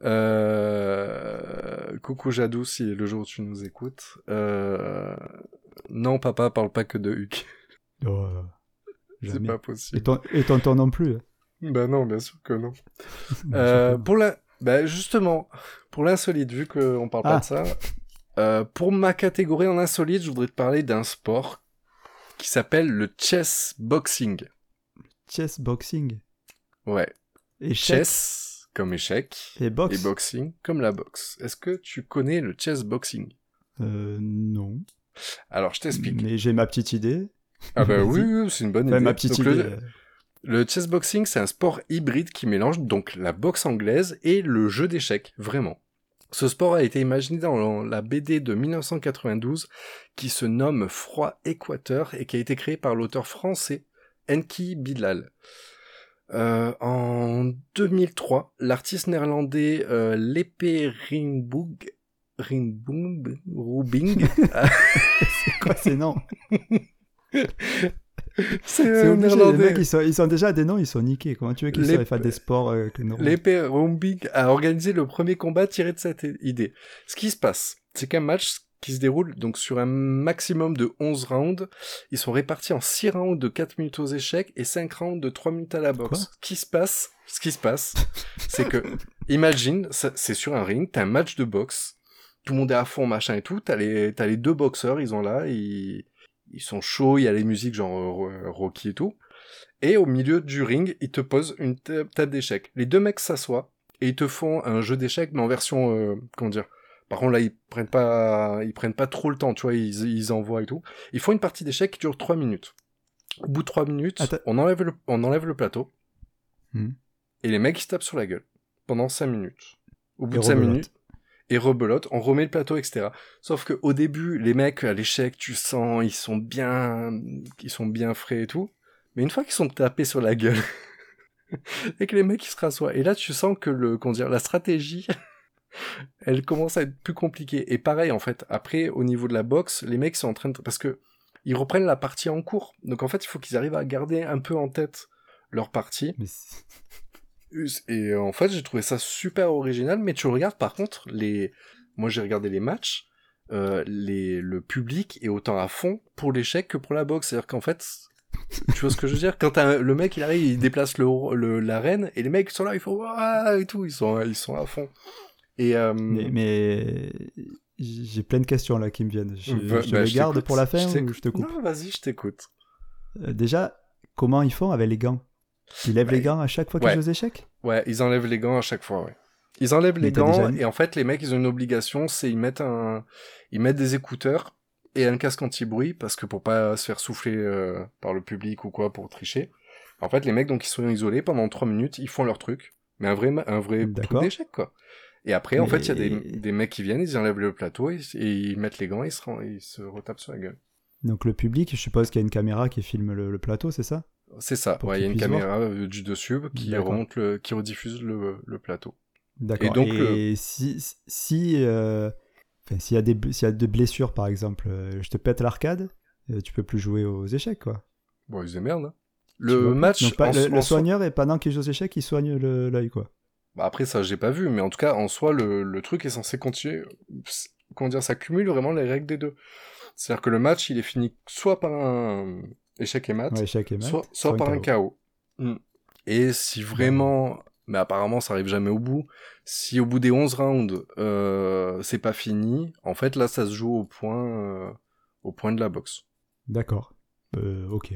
Euh... Coucou Jadou, si le jour où tu nous écoutes. Euh... Non, papa parle pas que de Huck. Oh, C'est pas possible. et tonton non plus. Bah non, bien sûr que non. Euh, pour la... Bah justement, pour l'insolite, vu qu'on parle pas Ah. de ça, euh, pour ma catégorie en insolite, je voudrais te parler d'un sport qui s'appelle le chess boxing. Chess boxing. Ouais, chess comme échec Et boxe. et boxing comme la boxe. Est-ce que tu connais le chess boxing? Euh, non. Alors, je t'explique. Mais j'ai ma petite idée. Ah bah oui, oui, c'est une bonne Enfin, idée. ma petite Donc, idée. le- Le chess boxing, c'est un sport hybride qui mélange donc la boxe anglaise et le jeu d'échecs, vraiment. Ce sport a été imaginé dans la BD de 1992 qui se nomme Froid Équateur et qui a été créé par l'auteur français Enki Bilal. Euh, en 2003, l'artiste néerlandais euh, Lepe Ringboog, Ringboog, Rubing. C'est quoi ces noms? C'est les néerlandais. mecs, ils sont, ils sont déjà des noms, ils sont niqués. Comment tu veux qu'ils soient fassent des sports euh, L'épée Rumbig a organisé le premier combat tiré de cette idée. Ce qui se passe, c'est qu'un match qui se déroule donc sur un maximum de 11 rounds, ils sont répartis en 6 rounds de 4 minutes aux échecs et 5 rounds de 3 minutes à la boxe. Quoi qui se passe, ce qui se passe, c'est que, imagine, c'est sur un ring, t'as un match de boxe, tout le monde est à fond, machin et tout, t'as les, les deux boxeurs, ils sont là, ils, ils sont chauds, il y a les musiques genre euh, Rocky et tout. Et au milieu du ring, ils te posent une ta- table d'échecs. Les deux mecs s'assoient et ils te font un jeu d'échecs, mais en version, euh, comment dire. Par contre, là, ils prennent pas, ils prennent pas trop le temps, tu vois, ils, ils envoient et tout. Ils font une partie d'échecs qui dure 3 minutes. Au bout de 3 minutes, Attends. on enlève le, on enlève le plateau. Hmm. Et les mecs, ils se tapent sur la gueule. Pendant 5 minutes. Au bout Et de 5 rebelote. minutes. Et rebelote, on remet le plateau, etc. Sauf que au début, les mecs, à l'échec, tu sens, ils sont bien, ils sont bien frais et tout. Mais une fois qu'ils sont tapés sur la gueule, et que les mecs ils se rassoient, et là tu sens que le, comment dire, la stratégie, elle commence à être plus compliquée. Et pareil en fait, après au niveau de la boxe, les mecs sont en train de, parce que ils reprennent la partie en cours. Donc en fait, il faut qu'ils arrivent à garder un peu en tête leur partie. Mais Et en fait, j'ai trouvé ça super original, mais tu regardes par contre les. Moi, j'ai regardé les matchs. euh, les... Le public est autant à fond pour l'échec que pour la boxe. C'est-à-dire qu'en fait, tu vois ce que je veux dire? Quand le mec, il arrive, il déplace le, le- l'arène, et les mecs sont là, ils font et tout, ils sont, ils sont à fond. Et euh, mais, mais j'ai plein de questions là qui me viennent. Je, bah, je bah, les garde pour la fin je ou je te coupe Non, vas-y, je t'écoute. Euh, Déjà, comment ils font avec les gants? Ils lèvent Bah, les gants à chaque fois qu'ils jouent aux échecs Ouais, ils enlèvent les gants à chaque fois, ouais. Ils enlèvent Mais les gants déjà- et en fait les mecs ils ont une obligation, c'est ils mettent un, ils mettent des écouteurs et un casque anti-bruit parce que pour pas se faire souffler euh, par le public ou quoi pour tricher. En fait les mecs donc ils sont isolés pendant 3 minutes, ils font leur truc, mais un vrai un vrai D'accord. d'échec quoi. Et après en Mais- fait il y a des, des mecs qui viennent, ils enlèvent le plateau et, et ils mettent les gants et ils se, ils se retapent sur la gueule. Donc le public, je suppose qu'il y a une caméra qui filme le, le plateau, c'est ça? C'est ça. Ouais, il y a une caméra euh, du dessus qui remonte le, qui rediffuse le, le plateau. D'accord. Et donc, Et si, si, euh, enfin, s'il y a des, y a des blessures par exemple, euh, je te pète l'arcade, tu peux plus jouer aux échecs quoi. Bon, ils démerdent. hein. Le match, pas- en le, en soi- soigneur et pendant qu'il joue aux échecs, il soigne l'œil quoi. Bah après ça j'ai pas vu, mais en tout cas en soi le, le truc est censé continuer, comment dire, ça cumule vraiment les règles des deux. C'est-à-dire que le match il est fini soit par un échec et mat, Ouais, échec et mat, soit, soit par un KO. Mm. Et si vraiment, mais apparemment ça arrive jamais au bout, si au bout des 11 rounds euh, c'est pas fini, en fait là ça se joue au point, euh, au point de la boxe. D'accord. Euh, ok.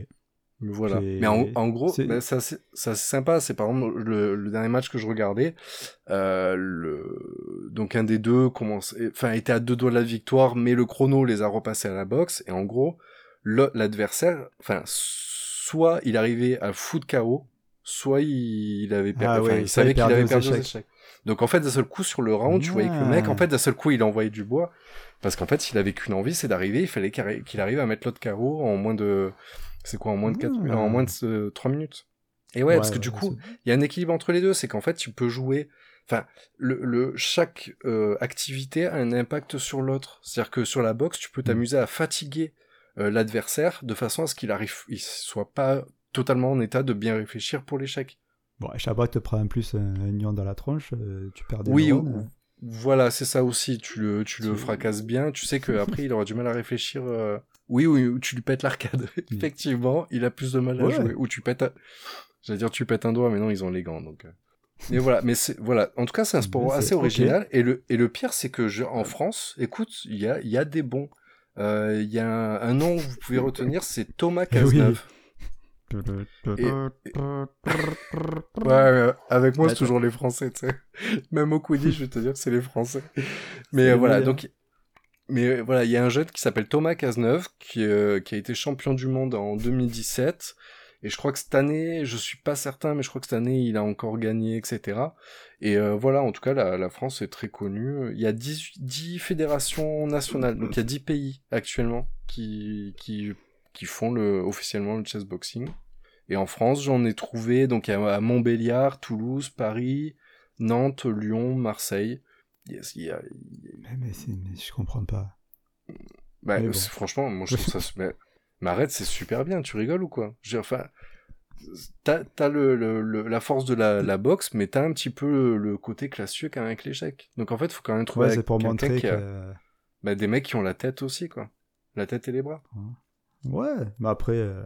Mais Voilà. Mais en, en gros, c'est- ben, ça c'est ça, c'est sympa. C'est par exemple le, le dernier match que je regardais. Euh, le, donc un des deux commence, enfin était à deux doigts de la victoire, mais le chrono les a repassés à la boxe. Et en gros, le- l'adversaire, enfin soit il arrivait à foutre KO, soit il, il avait perdu. Ah enfin, ouais, il savait il qu'il avait perdu aux échecs. échecs. Donc en fait d'un seul coup sur le round, tu voyais que le mec, Ah. en fait d'un seul coup il envoyait du bois. Parce qu'en fait, s'il avait qu'une envie, c'est d'arriver, il fallait qu'il arrive à mettre l'autre KO en moins de, c'est quoi, en moins de 4, Ah. en moins de euh, 3 minutes? Et ouais, parce que du coup, il y a un équilibre entre les deux, c'est qu'en fait, tu peux jouer, enfin, le, le, chaque euh, activité a un impact sur l'autre. C'est-à-dire que sur la boxe, tu peux t'amuser à fatiguer euh, l'adversaire de façon à ce qu'il arrive, il soit pas totalement en état de bien réfléchir pour l'échec. Bon, Chabot te prend en plus un, un dans la tronche, euh, tu perds des Oui, neurones. ou- Voilà, c'est ça aussi. Tu le, tu le fracasses bien. Tu sais qu'après, il aura du mal à réfléchir. euh, Oui, oui, ou tu lui pètes l'arcade. Effectivement, il a plus de mal à Ouais. jouer. Ou tu pètes. un- J'allais dire tu pètes un doigt, mais non, ils ont les gants. Donc. euh. Mais voilà, mais c'est voilà. En tout cas, c'est un sport assez original. Et le et le pire, c'est que je, en France, écoute, il y a il y a des bons. Euh, Il y a un, un nom que vous pouvez retenir, c'est Thomas oui. Cazeneuve. Ouais, ouais, avec moi, c'est toujours les Français, tu sais. Même au Quidditch, je vais te dire que c'est les Français. Mais euh, voilà, donc. Mais euh, voilà, il y a un jeune qui s'appelle Thomas Cazeneuve, qui, euh, qui a été champion du monde en 2017. Et je crois que cette année, je suis pas certain, mais je crois que cette année, il a encore gagné, etc. Et euh, voilà, en tout cas, la, la, France est très connue. Il y a 10, 10 fédérations nationales, donc il y a 10 pays actuellement qui, qui, qui font le, officiellement le chess boxing. Et en France, j'en ai trouvé donc à Montbéliard, Toulouse, Paris, Nantes, Lyon, Marseille. Yes, y a, Mais, mais, mais, je comprends pas. Bah, bon. franchement, moi je trouve ça. Mais, mais arrête, c'est super bien. Tu rigoles ou quoi? J'ai enfin. T'as as le, le, la force de la, la boxe, mais t'as un petit peu le, côté classieux quand même avec l'échec. Donc en fait, faut quand même trouver ouais, pour montrer qui a... que... bah, des mecs qui ont la tête aussi, quoi. La tête et les bras. Ouais, mais après, euh,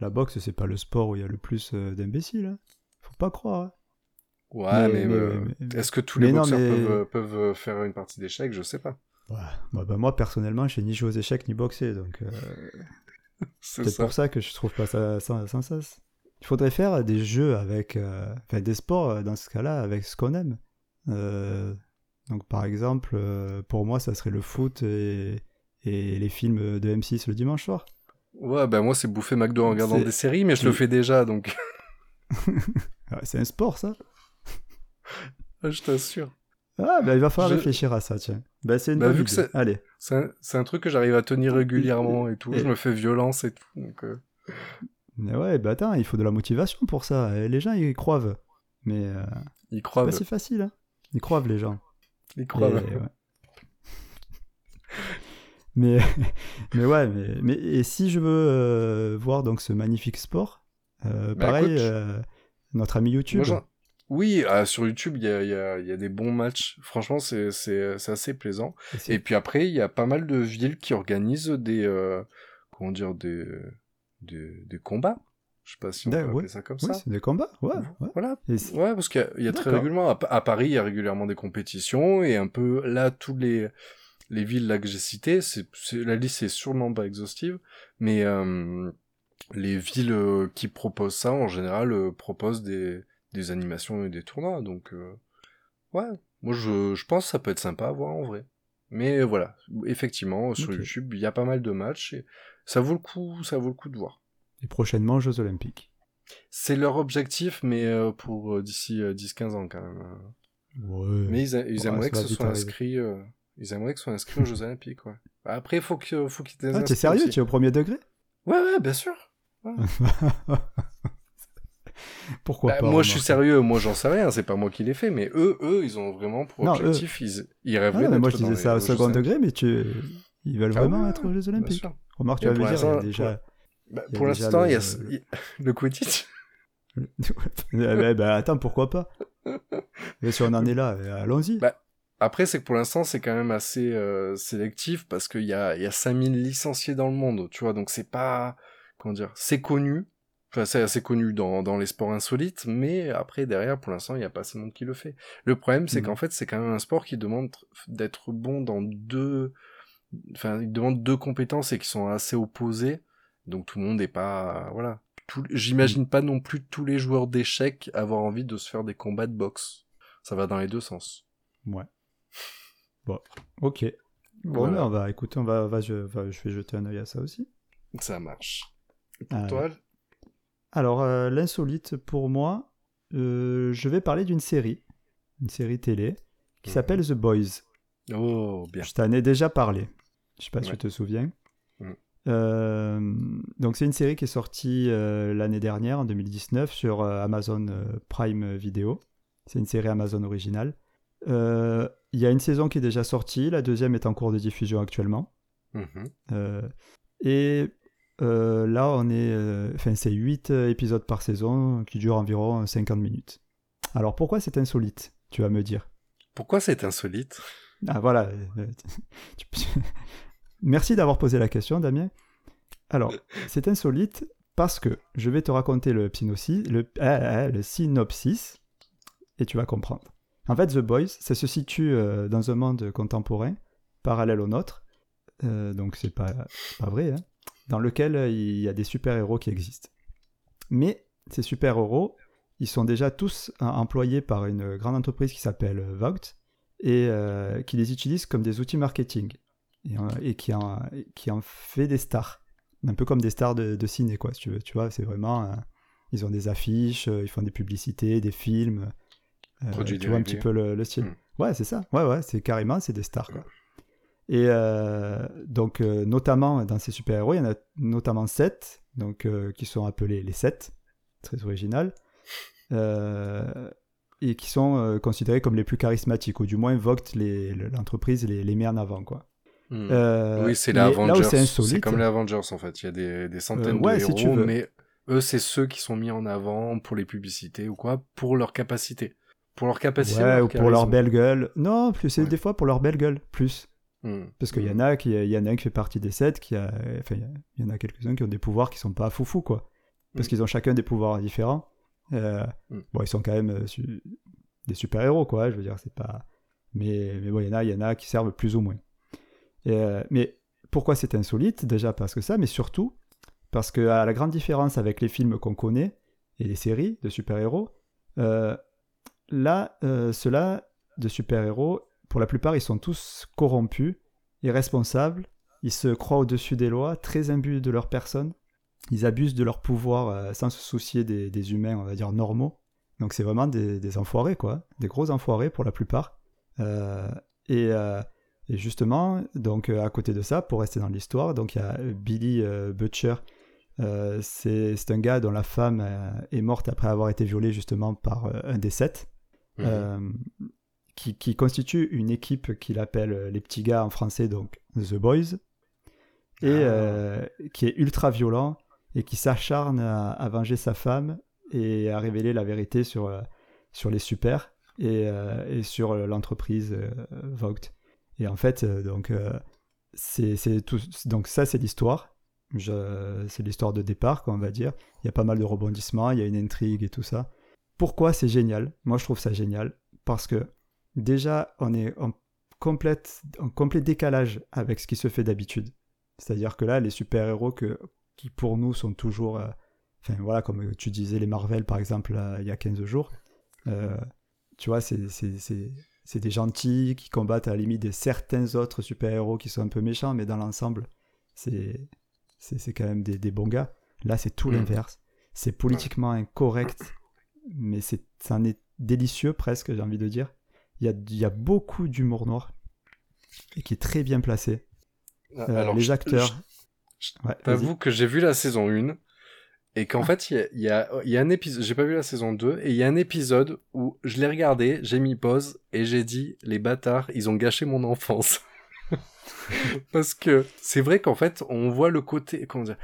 la boxe, c'est pas le sport où il y a le plus euh, d'imbéciles. Hein. Faut pas croire. Hein. Ouais, mais, mais, euh, mais est-ce que tous les boxeurs non, peuvent, peuvent, faire une partie d'échecs? Je sais pas. Ouais. Bah, bah, moi, personnellement, je sais ni jouer aux échecs ni boxer, donc c'est pour ça que je trouve pas ça sans, sans sens. Il faudrait faire des jeux avec, euh, enfin des sports dans ce cas-là avec ce qu'on aime. Euh, donc par exemple, pour moi, ça serait le foot et, et les films de M6 le dimanche soir. Ouais, ben moi c'est bouffer McDo en regardant des séries, mais je le fais déjà donc. c'est un sport ça. Je t'assure. Ah, bah il va falloir je... réfléchir à ça, tiens. Bah c'est une bah, bonne vu idée. que Allez. C'est un, un, truc que j'arrive à tenir régulièrement et tout. Et... Je me fais violence et tout. Donc, euh... Mais ouais, bah attends, il faut de la motivation pour ça. Et les gens, ils croivent. Mais. Euh... Ils croivent. C'est pas si facile, hein. Ils croivent, les gens. Ils croivent. Et, ouais. mais, mais ouais, mais, mais et si je veux euh, voir donc ce magnifique sport, euh, Bah, pareil, écoute, euh, notre ami YouTube. Moi, oui, ah, sur YouTube, il y a, il y, a, il y a des bons matchs. Franchement, c'est assez plaisant. Et puis après, il y a pas mal de villes qui organisent des, euh, comment dire, des, des, des combats. Je sais pas si on peut Ouais, ça comme oui, ça. c'est des combats. Ouais, ouais. Voilà. Ouais, parce qu'il y a, il y a très régulièrement, à, Pa- à Paris, il y a régulièrement des compétitions, et un peu, là, tous les, les villes là que j'ai citées, c'est, la liste est sûrement pas exhaustive, mais euh, les villes euh, qui proposent ça, en général, euh, proposent des, des animations et des tournois, donc, euh, ouais, moi je, je pense que ça peut être sympa à voir en vrai. Mais voilà, effectivement, sur. YouTube, il y a pas mal de matchs, et ça vaut le coup, ça vaut le coup de voir. Et prochainement, Jeux Olympiques. C'est leur objectif, mais euh, pour euh, d'ici euh, 10-15 ans quand même. euh. Ouais. Mais ils, a- ils Ouais, aimeraient que ce inscrit. euh, ils aimeraient que ce soit inscrit aux Jeux Olympiques, ouais. Après, faut que, faut qu'ils Ah, t'es sérieux? Tu es au premier degré? Ouais, ouais, bien sûr. Pourquoi Bah, pas moi, je suis sérieux. Moi, j'en sais rien. C'est pas moi qui l'ai fait, mais eux, eux, ils ont vraiment pour Non, objectif. Ils, ils Ah, mais moi, je disais ça au second degré, mais tu... ils veulent Ah vraiment être aux Jeux Olympiques. Remarque, tu vas me dire, déjà... Bah, pour l'instant, le- il y a il- le Quidditch. Eh ben, ben, attends, pourquoi pas? Mais si on en est là, euh, allons-y. Bah, Après, c'est que pour l'instant, c'est quand même assez euh, sélectif parce qu'il y a, y a 5000 licenciés dans le monde, tu vois, donc c'est pas, comment dire, c'est connu, enfin, c'est assez connu dans, dans les sports insolites, mais après, derrière, pour l'instant, il n'y a pas assez de monde qui le fait. Le problème, c'est Mhm. qu'en fait, c'est quand même un sport qui demande d'être bon dans deux, enfin, il demande deux compétences et qui sont assez opposées, donc tout le monde n'est pas, voilà. Tout- J'imagine pas non plus tous les joueurs d'échecs avoir envie de se faire des combats de boxe. Ça va dans les deux sens. Ouais. Bon, ok. Bon, Voilà. on va, écoute, on va, va- je, va- je vais jeter un œil à ça aussi. Ça marche. Et pour Allez. toi Alors, euh, l'insolite pour moi, euh, je vais parler d'une série, une série télé, qui Mhm. s'appelle The Boys. Oh, bien. Je t'en ai déjà parlé. Je sais pas si tu te souviens. Mhm. Euh, donc c'est une série qui est sortie l'année dernière, en 2019, sur Amazon Prime Video. C'est une série Amazon originale. Il y a une saison qui est déjà sortie, la deuxième est en cours de diffusion actuellement. Mhm. Et euh, là, on est. euh, Enfin, c'est 8 épisodes par saison qui durent environ 50 minutes. Alors pourquoi c'est insolite Tu vas me dire? Pourquoi c'est insolite? Ah voilà. euh, Merci d'avoir posé la question, Damien. Alors, c'est insolite parce que je vais te raconter le, synopsis, le, ah, ah, le synopsis et tu vas comprendre. En fait, The Boys, ça se situe euh, dans un monde contemporain, parallèle au nôtre, euh, donc c'est pas, pas vrai, hein, dans lequel euh, il y a des super-héros qui existent. Mais ces super-héros, ils sont déjà tous euh, employés par une grande entreprise qui s'appelle euh, Vogt et euh, qui les utilise comme des outils marketing et, et qui, en, qui en fait des stars. Un peu comme des stars de, de ciné, quoi, si tu veux. Tu vois, c'est vraiment. euh, Ils ont des affiches, ils font des publicités, des films. Euh, tu vois un petit peu le, le style. Mm. Ouais, c'est ça. Ouais, ouais, c'est carrément, c'est des stars. Quoi. Et euh, donc, euh, notamment dans ces super-héros, il y en a notamment sept, donc, euh, qui sont appelés les sept, très original, et qui sont considérés comme les plus charismatiques, ou du moins les- l'entreprise les, les met en avant. Quoi. Hmm. Oui, c'est les Avengers. c'est comme les Avengers en fait. Il y a des, des centaines ouais, de héros, mais eux, c'est ceux qui sont mis en avant pour les publicités ou quoi, pour leur capacité. Pour leur capacité. Ouais, leur ou pour leur belle gueule. Non, plus c'est Ouais. des fois pour leur belle gueule, plus. Hmm. Parce qu'il y en a qui, il y en a un qui fait partie des sept, qui a, enfin, il y en a quelques-uns qui ont des pouvoirs qui sont pas foufou quoi. Parce Mm. qu'ils ont chacun des pouvoirs différents. Euh. Bon, ils sont quand même euh, su- des super héros quoi. Je veux dire, c'est pas. Mais, mais bon, il y en a, il y en a qui servent plus ou moins. Et, euh, mais pourquoi c'est insolite? Déjà parce que ça, mais surtout parce que à la grande différence avec les films qu'on connaît et les séries de super-héros, euh, là, euh, ceux-là de super-héros, pour la plupart, ils sont tous corrompus, irresponsables, ils se croient au-dessus des lois, très imbus de leur personne, ils abusent de leur pouvoir euh, sans se soucier des, des humains, on va dire, normaux. Donc c'est vraiment des, des enfoirés, quoi, des gros enfoirés pour la plupart. Euh, et, euh, et justement, donc à côté de ça, pour rester dans l'histoire, donc il y a Billy Butcher, c'est un gars dont la femme est morte après avoir été violée justement par un des sept, Mhm. Qui, qui constitue une équipe qu'il appelle euh, les petits gars en français, donc The Boys, et Ah. euh, qui est ultra violent et qui s'acharne à, à venger sa femme et à révéler la vérité sur, euh, sur les super et, euh, et sur l'entreprise euh, Vogt. Et en fait, donc, c'est tout, donc ça c'est l'histoire. C'est l'histoire de départ, quoi, on va dire. Il y a pas mal de rebondissements, il y a une intrigue et tout ça. Pourquoi c'est génial? Moi, je trouve ça génial parce que déjà, on est en, complète, en complet décalage avec ce qui se fait d'habitude. C'est-à-dire que là, les super-héros qui pour nous sont toujours, euh, enfin voilà, comme tu disais, les Marvel par exemple, là, il y a 15 jours, euh, tu vois, c'est- des gentils qui combattent à la limite des certains autres super-héros qui sont un peu méchants, mais dans l'ensemble, c'est quand même des, des bons gars. Là, c'est tout Mhm. l'inverse. C'est politiquement incorrect, mais c'est ça en est délicieux presque, j'ai envie de dire. Il y a, y a beaucoup d'humour noir et qui est très bien placé. Ah, Euh, alors, les acteurs. je- Ouais. T'avoue que j'ai vu la saison 1 et qu'en fait, il y a, y a un épisode, j'ai pas vu la saison 2, et il y a un épisode où je l'ai regardé, j'ai mis pause et j'ai dit, les bâtards, ils ont gâché mon enfance. Parce que c'est vrai qu'en fait, on voit le côté, comment dire,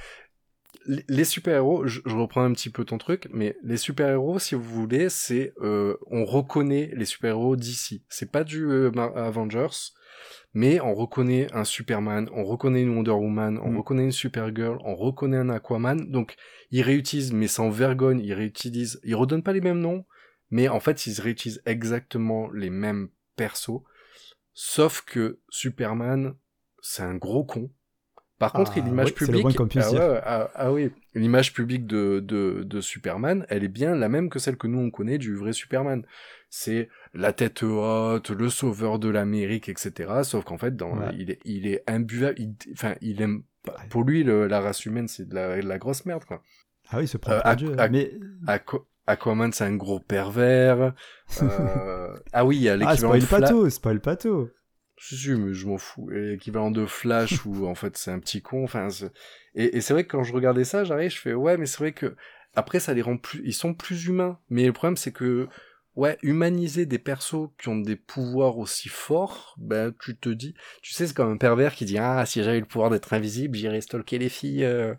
les- super-héros, je, je reprends un petit peu ton truc, mais les super-héros, si vous voulez, c'est, euh, on reconnaît les super-héros d'ici. C'est pas du euh, Avengers, mais on reconnaît un Superman, on reconnaît une Wonder Woman, on Mm. reconnaît une Supergirl, on reconnaît un Aquaman. Donc, ils réutilisent, mais sans vergogne, ils réutilisent, ils redonnent pas les mêmes noms, mais en fait, ils réutilisent exactement les mêmes persos. Sauf que Superman, c'est un gros con. Par contre, Ah, l'image oui, publique, ah, ouais, ah, ah oui, l'image publique de, de, de Superman, elle est bien la même que celle que nous on connaît du vrai Superman. C'est la tête haute, le sauveur de l'Amérique, etc. Sauf qu'en fait, dans, Ouais. il est, il est imbuvable. Enfin, il aime. pas- Pour lui, le- la race humaine, c'est de la, de la grosse merde, quoi. Ah oui, se prend Euh, Dieu. Mais Aqu- Aquaman, c'est un gros pervers. Euh, Ah oui, il y a ah, l'équivalent spoil de pas Fla- tout, spoil pas tout. Si, si, mais je m'en fous. Et L'équivalent de Flash où en fait c'est un petit con. Enfin, et, et c'est vrai que quand je regardais ça, j'arrive, je fais ouais, mais c'est vrai que après ça les rend plus, ils sont plus humains. Mais le problème c'est que ouais, humaniser des persos qui ont des pouvoirs aussi forts, ben tu te dis, tu sais, c'est comme un pervers qui dit ah si j'avais le pouvoir d'être invisible, j'irais stalker les filles. euh.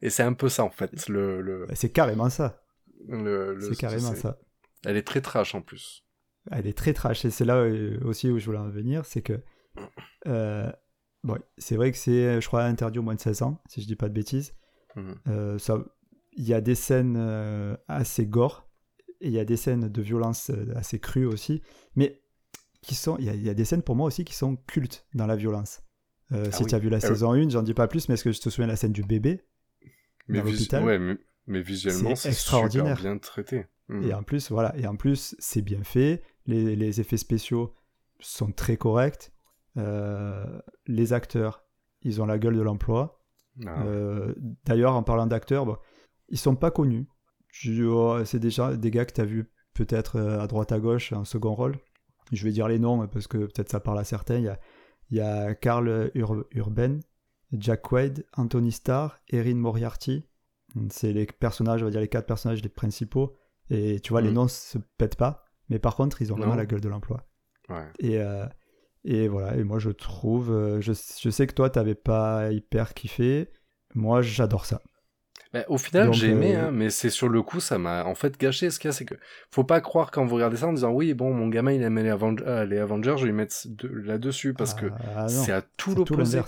Et c'est un peu ça en fait. Le, le, C'est carrément ça. le- le- C'est carrément ça. Elle est très trash en plus. Elle est très trash et c'est là euh, aussi où je voulais en venir, c'est que euh, bon, c'est vrai que c'est, je crois, interdit au moins de 16 ans, si je dis pas de bêtises. Mhm. Euh, ça, il y a des scènes euh, assez gore et il y a des scènes de violence assez crues aussi, mais qui sont, il y, a, il y a des scènes pour moi aussi qui sont cultes dans la violence. Ah si oui. tu as vu la Ah saison 1, j'en dis pas plus, mais est-ce que je te souviens de la scène du bébé Mais, Dans vis- l'hôpital, ouais, mais, mais visuellement, c'est super extraordinaire. bien traité. Mhm. Et en plus, voilà, et en plus, c'est bien fait. Les, les effets spéciaux sont très corrects. Euh, les acteurs, ils ont la gueule de l'emploi. Ah. Euh, D'ailleurs, en parlant d'acteurs, bon, ils sont pas connus. Oh, c'est déjà des gars que tu as vu peut-être euh, à droite à gauche en second rôle. Je vais dire les noms parce que peut-être ça parle à certains. Il y a, il y a Carl Ur- Urban, Jack Quaid, Anthony Starr, Erin Moriarty. C'est les personnages, on va dire les quatre personnages les principaux. Et tu vois, les Mhm. noms se pètent pas. Mais par contre, ils ont vraiment Non. la gueule de l'emploi. Ouais. Et, euh, et voilà, et moi je trouve, euh, je, je sais que toi t'avais pas hyper kiffé, moi j'adore ça. Bah, au final, j'ai aimé, euh, hein, mais c'est sur le coup, ça m'a en fait gâché. Ce qu'il y a, c'est que faut pas croire quand vous regardez ça en disant oui, bon, mon gamin il aimait les, Aven- euh, les Avengers, je vais lui mettre de- là-dessus parce que Ah, c'est à tout l'opposé.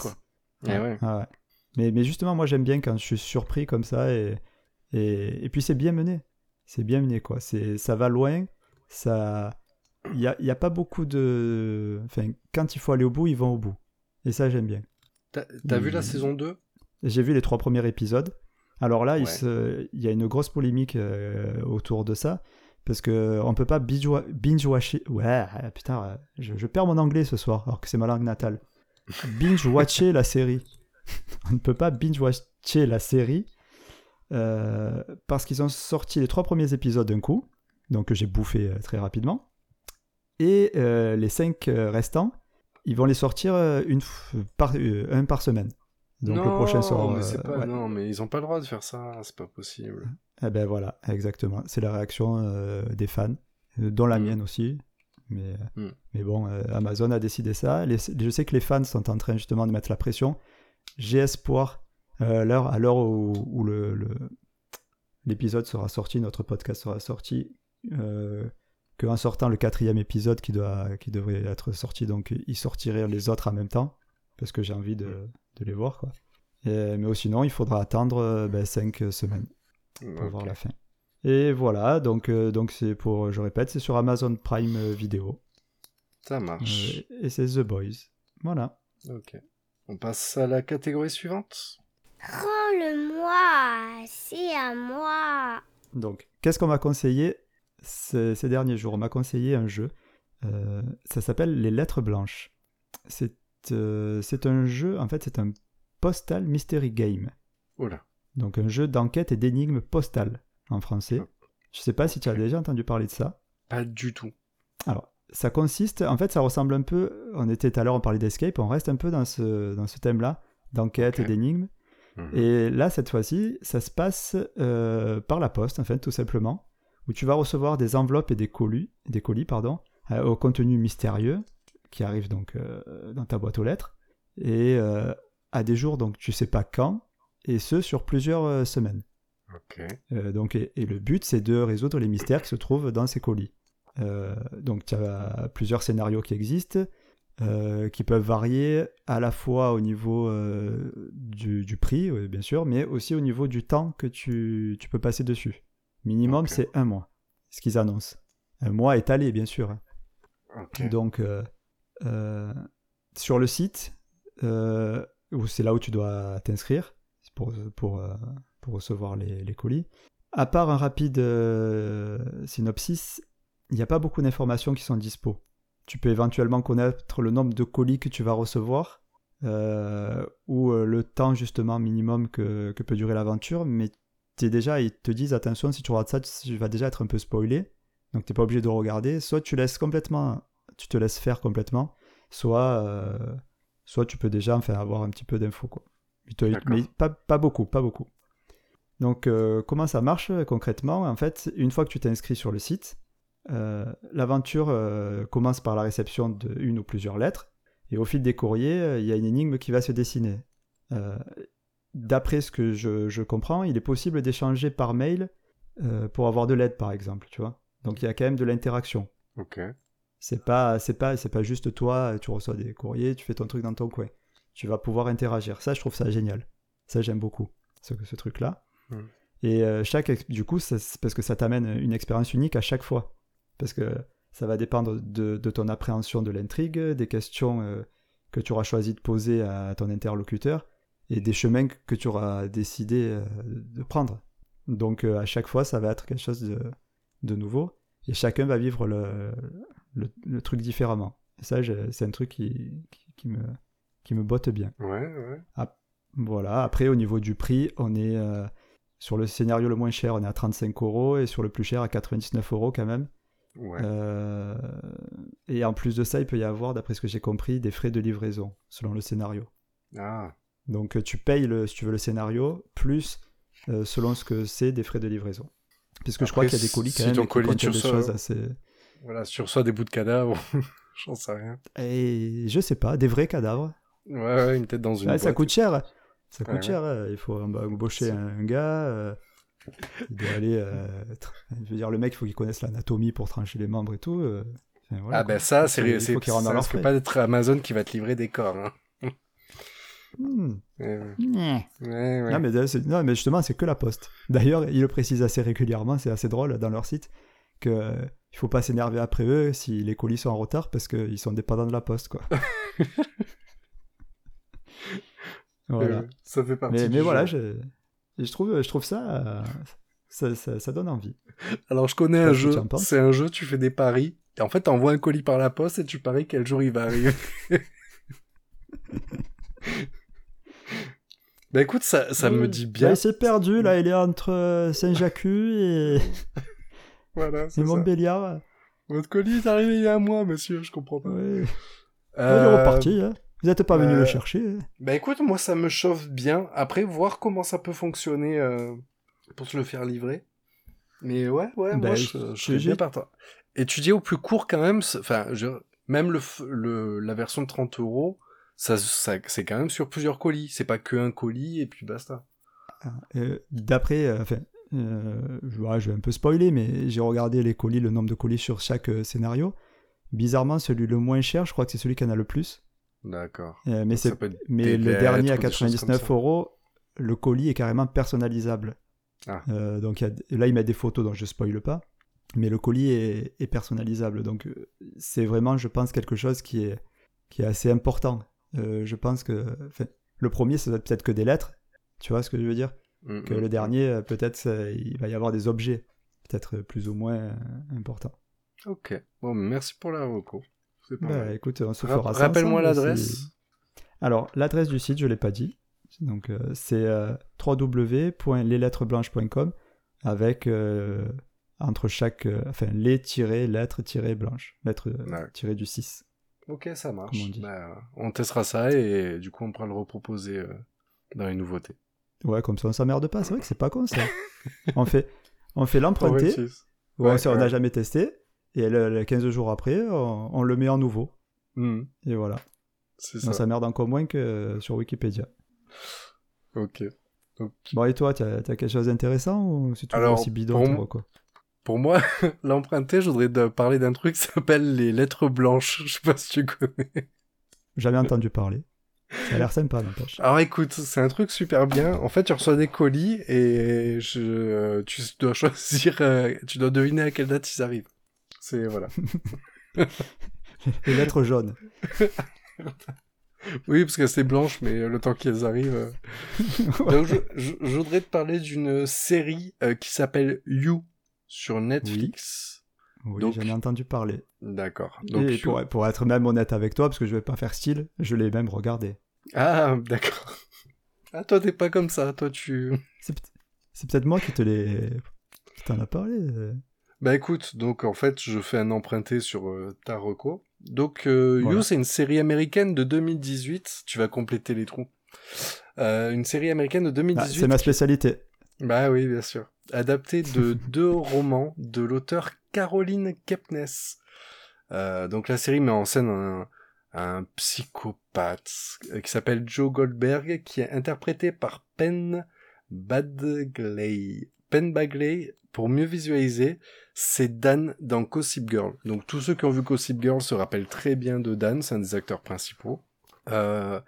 Eh ouais. Ah ouais. Mais, mais justement, moi j'aime bien quand je suis surpris comme ça, et, et, et puis c'est bien mené. C'est bien mené, quoi. Ça va loin, ça... Il n'y a, y a pas beaucoup de... Enfin, quand il faut aller au bout, ils vont au bout. Et ça, j'aime bien. T'as vu la Il- saison 2 J'ai vu les trois premiers épisodes. Alors là, il, Ouais. se- il y a une grosse polémique euh, autour de ça. Parce que on peut pas binge- binge-watcher. Ouais, putain, euh, je, je perds mon anglais ce soir, alors que c'est ma langue natale. Binge-watcher la série. On ne peut pas binge-watcher la série euh, parce qu'ils ont sorti les trois premiers épisodes d'un coup, donc que j'ai bouffé euh, très rapidement. Et euh, les cinq euh, restants, ils vont les sortir une par, un par semaine. Donc non, le prochain sort. mais euh, c'est pas, ouais. non, mais ils ont pas le droit de faire ça, c'est pas possible. Eh ben voilà, exactement. C'est la réaction euh, des fans, dont la Mm. mienne aussi. Mais, Mm. mais bon, Amazon a décidé ça. Les- je sais que les fans sont en train justement de mettre la pression. J'ai espoir, à l'heure où, où le, le- l'épisode sera sorti, notre podcast sera sorti, euh, qu'en sortant le quatrième épisode qui, doit, qui devrait être sorti, donc ils sortiraient les autres en même temps, parce que j'ai envie de, de les voir. Quoi. Et- mais sinon, il faudra attendre euh, ben, cinq semaines pour voir la fin. Et voilà, donc euh, donc c'est pour, je répète, c'est sur Amazon Prime Video Ça marche. Euh, et c'est The Boys. Voilà. Ok. On passe à la catégorie suivante. Rends-le-moi, c'est à moi. Donc, qu'est-ce qu'on m'a conseillé? Ces, ces derniers jours On m'a conseillé un jeu. euh, ça s'appelle Les Lettres Blanches. C'est euh, c'est un jeu, en fait, c'est un postal mystery game. Oula. Donc, un jeu d'enquête et d'énigmes postales en français. Je sais pas si tu as déjà entendu parler de ça. Pas du tout. Alors, ça consiste, en fait, ça ressemble un peu, on était tout à l'heure, on parlait d'escape, on reste un peu dans ce, dans ce thème-là, d'enquête et d'énigmes. Mhm. Et là, cette fois-ci, ça se passe euh, par la poste, en fait, tout simplement, où tu vas recevoir des enveloppes et des colis, des colis pardon, euh, au contenu mystérieux, qui arrivent donc euh, dans ta boîte aux lettres, et euh, à des jours, donc tu sais pas quand, et ce, sur plusieurs semaines. Donc, et, et le but, c'est de résoudre les mystères qui se trouvent dans ces colis. Donc, tu as plusieurs scénarios qui existent, qui peuvent varier à la fois au niveau du, du prix, bien sûr, mais aussi au niveau du temps que tu, tu peux passer dessus. Minimum, c'est un mois, ce qu'ils annoncent. Un mois étalé, bien sûr. hein. Donc, euh, euh, sur le site, euh, où c'est là où tu dois t'inscrire pour, pour, pour recevoir les, les colis, à part un rapide synopsis, il n'y a pas beaucoup d'informations qui sont dispo. Tu peux éventuellement connaître le nombre de colis que tu vas recevoir, euh, ou le temps justement minimum que, que peut durer l'aventure, mais t'es déjà, ils te disent attention, si tu regardes ça, tu vas déjà être un peu spoilé, donc t'es pas obligé de regarder. Soit tu laisses complètement, tu te laisses faire complètement, soit, euh, soit tu peux déjà enfin, avoir un petit peu d'infos. Quoi. Mais, pas, pas beaucoup, pas beaucoup. Donc euh, comment ça marche euh, concrètement? En fait, une fois que tu t'es inscrit sur le site, euh, l'aventure commence par la réception d'une ou plusieurs lettres, et au fil des courriers, il y a une énigme qui va se dessiner. Euh, D'après ce que je, je comprends, il est possible d'échanger par mail euh, pour avoir de l'aide, par exemple, tu vois. Donc il y a quand même de l'interaction. Ok. C'est pas, c'est pas, c'est pas juste toi, tu reçois des courriers, tu fais ton truc dans ton coin. Tu vas pouvoir interagir. Ça, je trouve ça génial. Ça, j'aime beaucoup ce, ce truc-là. Mm. Et euh, chaque, du coup, c'est parce que ça t'amène une expérience unique à chaque fois. Parce que ça va dépendre de, de ton appréhension de l'intrigue, des questions euh, que tu auras choisi de poser à ton interlocuteur et des chemins que tu auras décidé euh, de prendre. Donc euh, à chaque fois, ça va être quelque chose de, de nouveau et chacun va vivre le, le, le truc différemment. Et ça, c'est un truc qui, qui, qui me, qui me botte bien. Ouais, ouais. Voilà, après au niveau du prix, on est, euh, sur le scénario le moins cher, on est à 35 euros et sur le plus cher à 99 euros quand même. Ouais. Euh, et en plus de ça, il peut y avoir, d'après ce que j'ai compris, des frais de livraison selon le scénario. Ah, Donc euh, tu payes, le, si tu veux, le scénario, plus euh, selon ce que c'est des frais de livraison. Puisque je crois qu'il y a des colis si quand même ton colis, tu des choses assez... voilà, si tu reçois des bouts de cadavres, j'en sais rien. Et je sais pas, des vrais cadavres. Ouais, ouais, une tête dans une ça coûte cher. Ça coûte Ouais, cher. euh, Il faut embaucher un gars. euh, il doit aller. euh, je veux dire, le mec, il faut qu'il connaisse l'anatomie pour trancher les membres et tout. enfin, voilà, ah ben ça, c'est il faut qu'il rentre dans pas d'être Amazon qui va te livrer des corps. Hein. Hmm. Ouais, ouais. Ouais. Ouais, ouais. Non, mais, non, justement, c'est que la poste. D'ailleurs, ils le précisent assez régulièrement, c'est assez drôle dans leur site, que euh, il faut pas s'énerver après eux si les colis sont en retard parce qu'ils sont dépendants de la poste, quoi. voilà. Euh, ça fait partie Mais, du mais voilà, je, je, trouve, je trouve ça, euh, ça, ça, ça donne envie. Alors, je connais un jeu. C'est un jeu, tu fais des paris. Et en fait, t'envoies un colis par la poste et tu paries quel jour il va arriver. bah écoute, ça, ça me dit bien. Là, il s'est perdu, là, il est entre euh, Saint-Jacques et, Voilà, et c'est. Montbéliard. Votre colis est arrivé il y a un mois, monsieur, je comprends pas. Ouais. Il est Euh, reparti, hein. Vous n'êtes pas venu euh, le chercher. hein. Bah écoute, moi ça me chauffe bien. Après, voir comment ça peut fonctionner euh, pour se le faire livrer. Mais ouais, ouais, Bah, moi je, je- je serais j'ai- bien partant. Étudier au plus court quand même, c'est- enfin, je- même le, le, la version de 30 euros, ça, ça, c'est quand même sur plusieurs colis. C'est pas que un colis et puis basta. Euh, D'après, euh, enfin, euh, je, ouais, je vais un peu spoiler, mais j'ai regardé les colis, le nombre de colis sur chaque scénario. Bizarrement, celui le moins cher, je crois que c'est celui qui en a le plus. D'accord. Euh, mais mais le dernier à ou des choses comme 99 ça. euros, le colis est carrément personnalisable. Ah. Euh, donc a- là, il met des photos, donc je spoile pas. Mais le colis est, est personnalisable. Donc c'est vraiment, je pense, quelque chose qui est, qui est assez important. Euh, je pense que le premier, ça doit peut-être que des lettres. Tu vois ce que je veux dire? Mm, que mm. le dernier, euh, peut-être, il va y avoir des objets, peut-être euh, plus ou moins importants. Ok. Bon, merci pour la reco. Bah, écoute, on se Ra fera Rappelle-moi l'adresse. Alors, l'adresse du site, je ne l'ai pas dit. Donc, c'est euh, www.leslettresblanches.com avec entre chaque. enfin, les-lettres-blanches. Lettres-du-6. Ok, ça marche. Comme on. Bah, testera ça et du coup on pourra le reproposer euh, dans les nouveautés. Ouais, comme ça, on s'emmerde pas. C'est vrai que c'est pas con ça. on fait, on fait l'emprunter. Ouais, ça, on n'a jamais testé. Et le, le 15 jours après, on, on le met en nouveau. Hmm, Et voilà. c'est On ça. s'emmerde encore moins que euh, sur Wikipédia. Ok. Bon, et toi, t'as as quelque chose d'intéressant ou c'est toujours Alors, aussi bidon pour moi- recos Pour moi, l'emprunter, je voudrais de- parler d'un truc qui s'appelle les lettres blanches. Je sais pas si tu connais. Jamais entendu parler. Ça a l'air sympa, n'empêche. Alors écoute, c'est un truc super bien. En fait, tu reçois des colis et je, euh, tu dois choisir, euh, tu dois deviner à quelle date ils arrivent. C'est voilà. Les lettres jaunes. Oui, parce que c'est blanche, mais le temps qu'elles arrivent. euh. Donc, je, je- je voudrais te parler d'une série euh, qui s'appelle You sur Netflix. Oui, Donc- j'en ai entendu parler. D'accord. Donc, Et pour, pour être même honnête avec toi, parce que je vais pas faire style, je l'ai même regardé. Ah, d'accord. Ah, toi, t'es pas comme ça. Toi, tu. C'est peut- c'est peut-être moi qui te l'ai... t'en a parlé. euh. Bah écoute, donc en fait, je fais un emprunté sur euh, ta reco. Donc, euh, Voilà. You, c'est une série américaine de 2018. Tu vas compléter les trous. Euh, une série américaine de Ah, 2018. c'est ma spécialité. Bah oui, bien sûr. Adapté de deux romans de l'auteur Caroline Kepnes. Euh, donc la série met en scène un, un psychopathe qui s'appelle Joe Goldberg, qui est interprété par Penn Badgley. Penn Bagley, pour mieux visualiser, c'est Dan dans Gossip Girl. Donc tous ceux qui ont vu Gossip Girl se rappellent très bien de Dan, c'est un des acteurs principaux. Euh,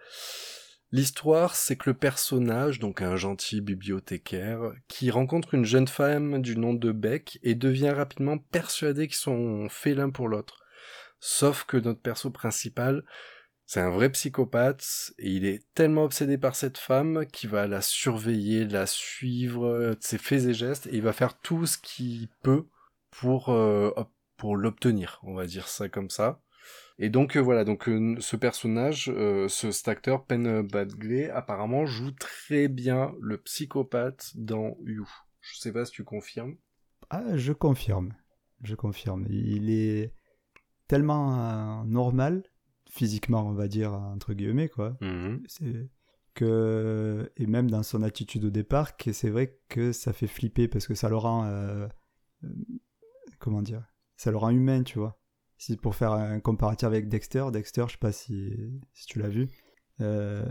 L'histoire, c'est que le personnage, donc un gentil bibliothécaire, qui rencontre une jeune femme du nom de Beck et devient rapidement persuadé qu'ils sont faits l'un pour l'autre. Sauf que notre perso principal, c'est un vrai psychopathe et il est tellement obsédé par cette femme qu'il va la surveiller, la suivre, euh, ses faits et gestes et il va faire tout ce qu'il peut pour, euh, pour l'obtenir, on va dire ça comme ça. Et donc euh, voilà, donc euh, ce personnage, euh, ce cet acteur Penn Badgley, apparemment joue très bien le psychopathe dans You. Je sais pas si tu confirmes. Ah, je confirme. Je confirme. Il est tellement normal, physiquement, on va dire, entre guillemets, quoi. Mhm. C'est que et même dans son attitude au départ que c'est vrai que ça fait flipper parce que ça le rend comment dire ça le rend humain tu vois si pour faire un comparatif avec Dexter Dexter je sais pas si, si tu l'as vu euh,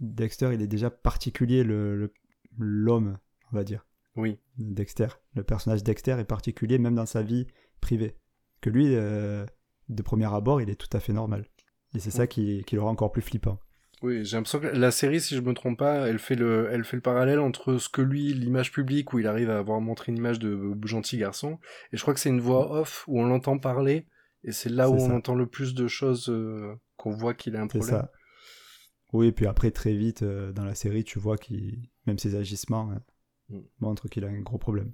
Dexter il est déjà particulier le le- l'homme on va dire. Oui. Dexter le personnage Dexter est particulier même dans sa vie privée. Que lui euh, de premier abord il est tout à fait normal. Et c'est ça qui, qui le rend encore plus flippant. Oui, j'ai l'impression que la série, si je me trompe pas, elle fait le, elle fait le parallèle entre ce que lui, l'image publique, où il arrive à avoir montré une image de gentil garçon, et je crois que c'est une voix off où on l'entend parler, et c'est là où on ça. entend le plus de choses euh, qu'on voit qu'il a un C'est problème. ça. Oui, et puis après, très vite, euh, dans la série, tu vois qu'il, même ses agissements euh, Mm. montrent qu'il a un gros problème.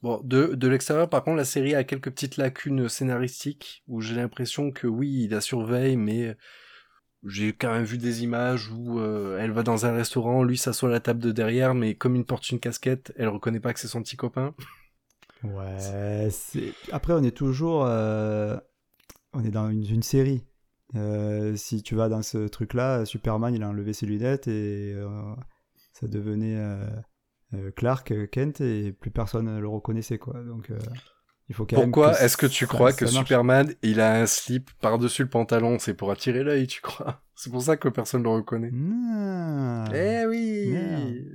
Bon, de, de l'extérieur, par contre, la série a quelques petites lacunes scénaristiques où j'ai l'impression que oui, il la surveille, mais j'ai quand même vu des images où euh, elle va dans un restaurant, lui s'assoit à la table de derrière, mais comme il porte une casquette, elle reconnaît pas que c'est son petit copain. Ouais. Après, on est toujours... euh, On est dans une, série. Euh, si tu vas dans ce truc-là, Superman, il a enlevé ses lunettes et euh, ça devenait Clark Kent et plus personne ne le reconnaissait, quoi. Donc, il faut quand même Pourquoi que est-ce que tu ça- crois que ça. Superman, il a un slip par-dessus le pantalon C'est pour attirer l'œil, tu crois? C'est pour ça que personne le reconnaît. Non. Eh oui.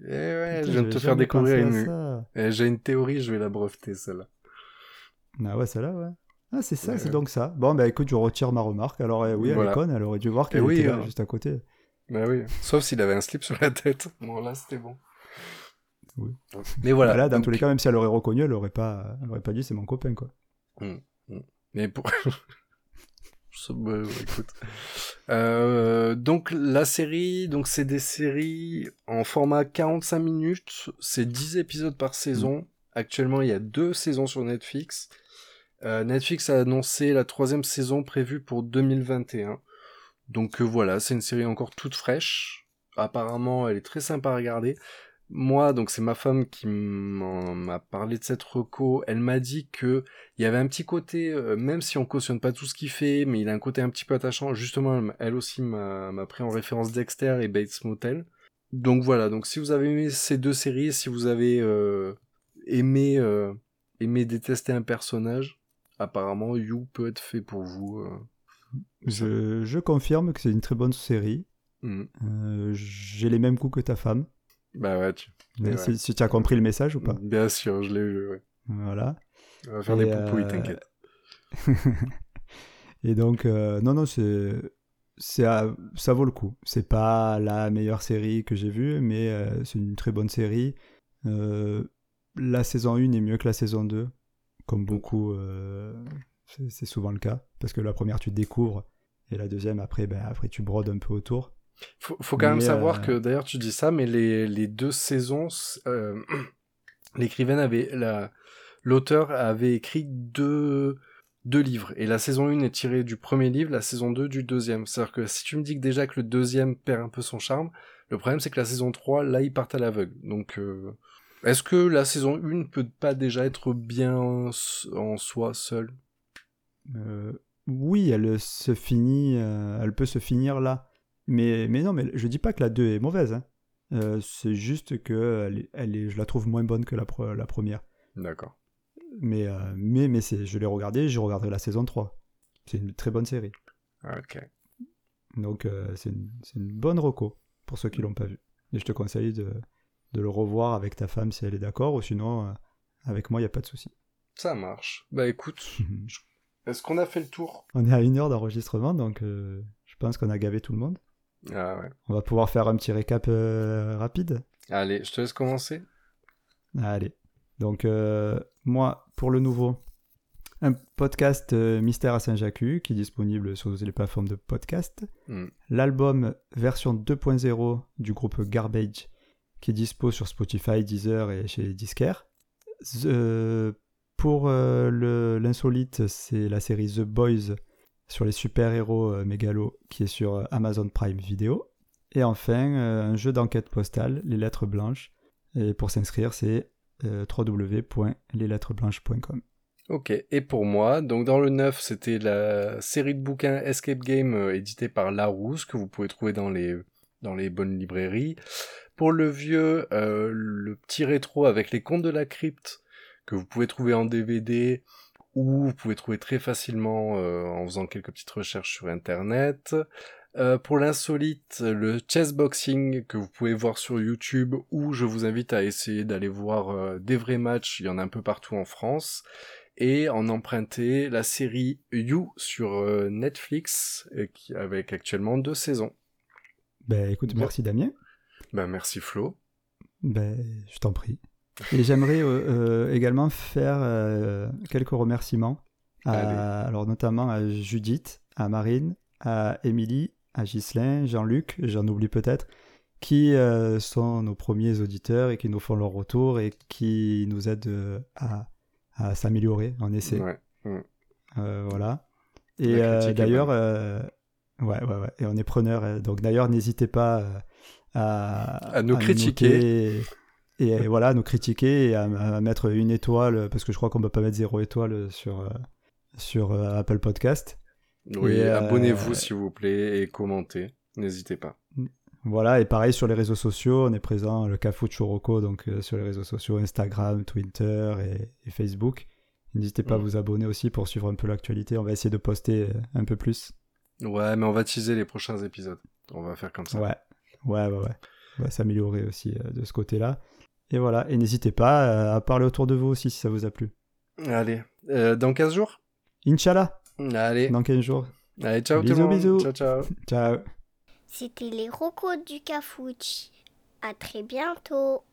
Eh ouais, Putain, je viens de te faire découvrir une... Eh, J'ai une théorie, je vais la breveter, celle-là. Ah ouais, celle-là, ouais. Ah, c'est ça, Ouais. c'est donc ça. Bon, bah écoute, je retire ma remarque. Alors, euh, oui, elle Voilà. est conne, elle aurait dû voir qu'elle Eh oui, était là, hein. juste à côté. Bah oui, sauf s'il avait un slip sur la tête. Bon, là, c'était bon. Oui. Mais voilà. Là, dans donc- tous les cas, même si elle aurait reconnu, elle aurait pas, elle aurait pas dit c'est mon copain, quoi. Mais pour... Bah, écoute. Euh, donc la série, donc c'est des séries en format 45 minutes, c'est 10 épisodes par saison. Actuellement, il y a deux saisons sur Netflix. Euh, Netflix a annoncé la troisième saison prévue pour 2021. Donc euh, voilà, c'est une série encore toute fraîche. Apparemment, elle est très sympa à regarder. Moi, donc c'est ma femme qui m'a parlé de cette reco. Elle m'a dit que il y avait un petit côté, euh, même si on cautionne pas tout ce qu'il fait, mais il a un côté un petit peu attachant. Justement, elle, aussi m'a pris en référence Dexter et Bates Motel. Donc voilà, donc si vous avez aimé ces deux séries, si vous avez euh, aimé, euh, aimé détester un personnage, apparemment You peut être fait pour vous. Je, je confirme que c'est une très bonne série. Euh, J'ai les mêmes coups que ta femme. Bah ouais, tu... Mais ouais. si, tu as compris le message ou pas. bien sûr, je l'ai vu, ouais. Voilà. On va faire Et, des poupouilles, euh, t'inquiète. Et donc, euh, non, non, c'est, ça vaut le coup. C'est pas la meilleure série que j'ai vue, mais euh, c'est une très bonne série. La saison 1 est mieux que la saison 2, comme beaucoup, euh, c'est, c'est souvent le cas. Parce que la première, tu découvres, et la deuxième, après, ben, après tu brodes un peu autour. Faut, faut quand même savoir euh, que, d'ailleurs, tu dis ça, mais les, les deux saisons, euh, l'écrivaine avait, la, l'auteur avait écrit deux, deux livres. Et la saison 1 est tirée du premier livre, la saison 2 du deuxième. C'est-à-dire que si tu me dis que déjà que le deuxième perd un peu son charme, le problème c'est que la saison 3, là, ils partent à l'aveugle. Donc, euh, est-ce que la saison 1 ne peut pas déjà être bien en soi seule? Euh, oui, elle se finit, euh, elle peut se finir là. Mais, mais non, mais je dis pas que la 2 est mauvaise. hein. Euh, c'est juste que elle est, elle est- je la trouve moins bonne que la, pre- la première. D'accord. Mais, euh, mais, mais c'est, je l'ai regardée, je regarderai la saison 3. C'est une très bonne série. Ok. Donc euh, c'est, une, c'est une bonne reco pour ceux qui l'ont pas vu. Et je te conseille de, de le revoir avec ta femme si elle est d'accord, ou sinon avec moi il n'y a pas de souci. Ça marche. Bah écoute, est-ce qu'on a fait le tour? On est à une heure d'enregistrement, donc je pense qu'on a gavé tout le monde. Ah ouais. On va pouvoir faire un petit récap euh, rapide. Allez, je te laisse commencer. Allez. Donc, euh, moi, pour le nouveau, un podcast euh, Mystère à Saint-Jacques qui est disponible sur les plateformes de podcast. Hmm. L'album version 2.0 du groupe Garbage qui est dispo sur Spotify, Deezer et chez Disquaire. The- pour l'insolite, c'est la série The Boys sur les super-héros euh, mégalos qui est sur euh, Amazon Prime Video. Et enfin, euh, un jeu d'enquête postale, Les Lettres Blanches. Et pour s'inscrire, c'est www.leslettresblanches.com. Ok, et pour moi, donc dans le 9, c'était la série de bouquins Escape Game euh, éditée par Larousse, que vous pouvez trouver dans les, dans les bonnes librairies. Pour le vieux, le petit rétro avec les contes de la crypte, que vous pouvez trouver en DVD, ou vous pouvez trouver très facilement euh, en faisant quelques petites recherches sur Internet. Euh, pour l'insolite, le chessboxing que vous pouvez voir sur YouTube, ou je vous invite à essayer d'aller voir euh, des vrais matchs, il y en a un peu partout en France et en emprunter la série You sur euh, Netflix, qui, avec actuellement deux saisons. Ben écoute, Bon. merci Damien. Ben merci Flo. Ben, je t'en prie. Et j'aimerais euh, euh, également faire euh, quelques remerciements, à- alors notamment à Judith, à Marine, à Émilie, à Ghislain, Jean-Luc, j'en oublie peut-être, qui euh, sont nos premiers auditeurs et qui nous font leur retour et qui nous aident euh, à, à s'améliorer en essai. Ouais. Euh, voilà. Et d'ailleurs, ouais, ouais, ouais. Et on est preneur. donc d'ailleurs, n'hésitez pas à, À nous critiquer. Et, voilà, à nous critiquer et à, à mettre une étoile, parce que je crois qu'on ne peut pas mettre zéro étoile sur, euh, sur euh, Apple Podcast. Oui, Et, euh, abonnez-vous s'il vous plaît et commentez. N'hésitez pas. Voilà, et pareil sur les réseaux sociaux, on est présent, le Cafou de Choroco, donc euh, sur les réseaux sociaux, Instagram, Twitter et, et Facebook. N'hésitez pas à Mm. vous abonner aussi pour suivre un peu l'actualité. On va essayer de poster un peu plus. Ouais, mais on va teaser les prochains épisodes. On va faire comme ça. Ouais, ouais, ouais, ouais. On va s'améliorer aussi euh, de ce côté-là. Et voilà, et n'hésitez pas euh, à parler autour de vous aussi si ça vous a plu. Allez, euh, dans 15 jours? Inch'Allah, Allez, dans 15 jours. allez ciao tout Bisous, le monde. bisous. Ciao, ciao. Ciao. C'était les rocos du Cafouche. À très bientôt.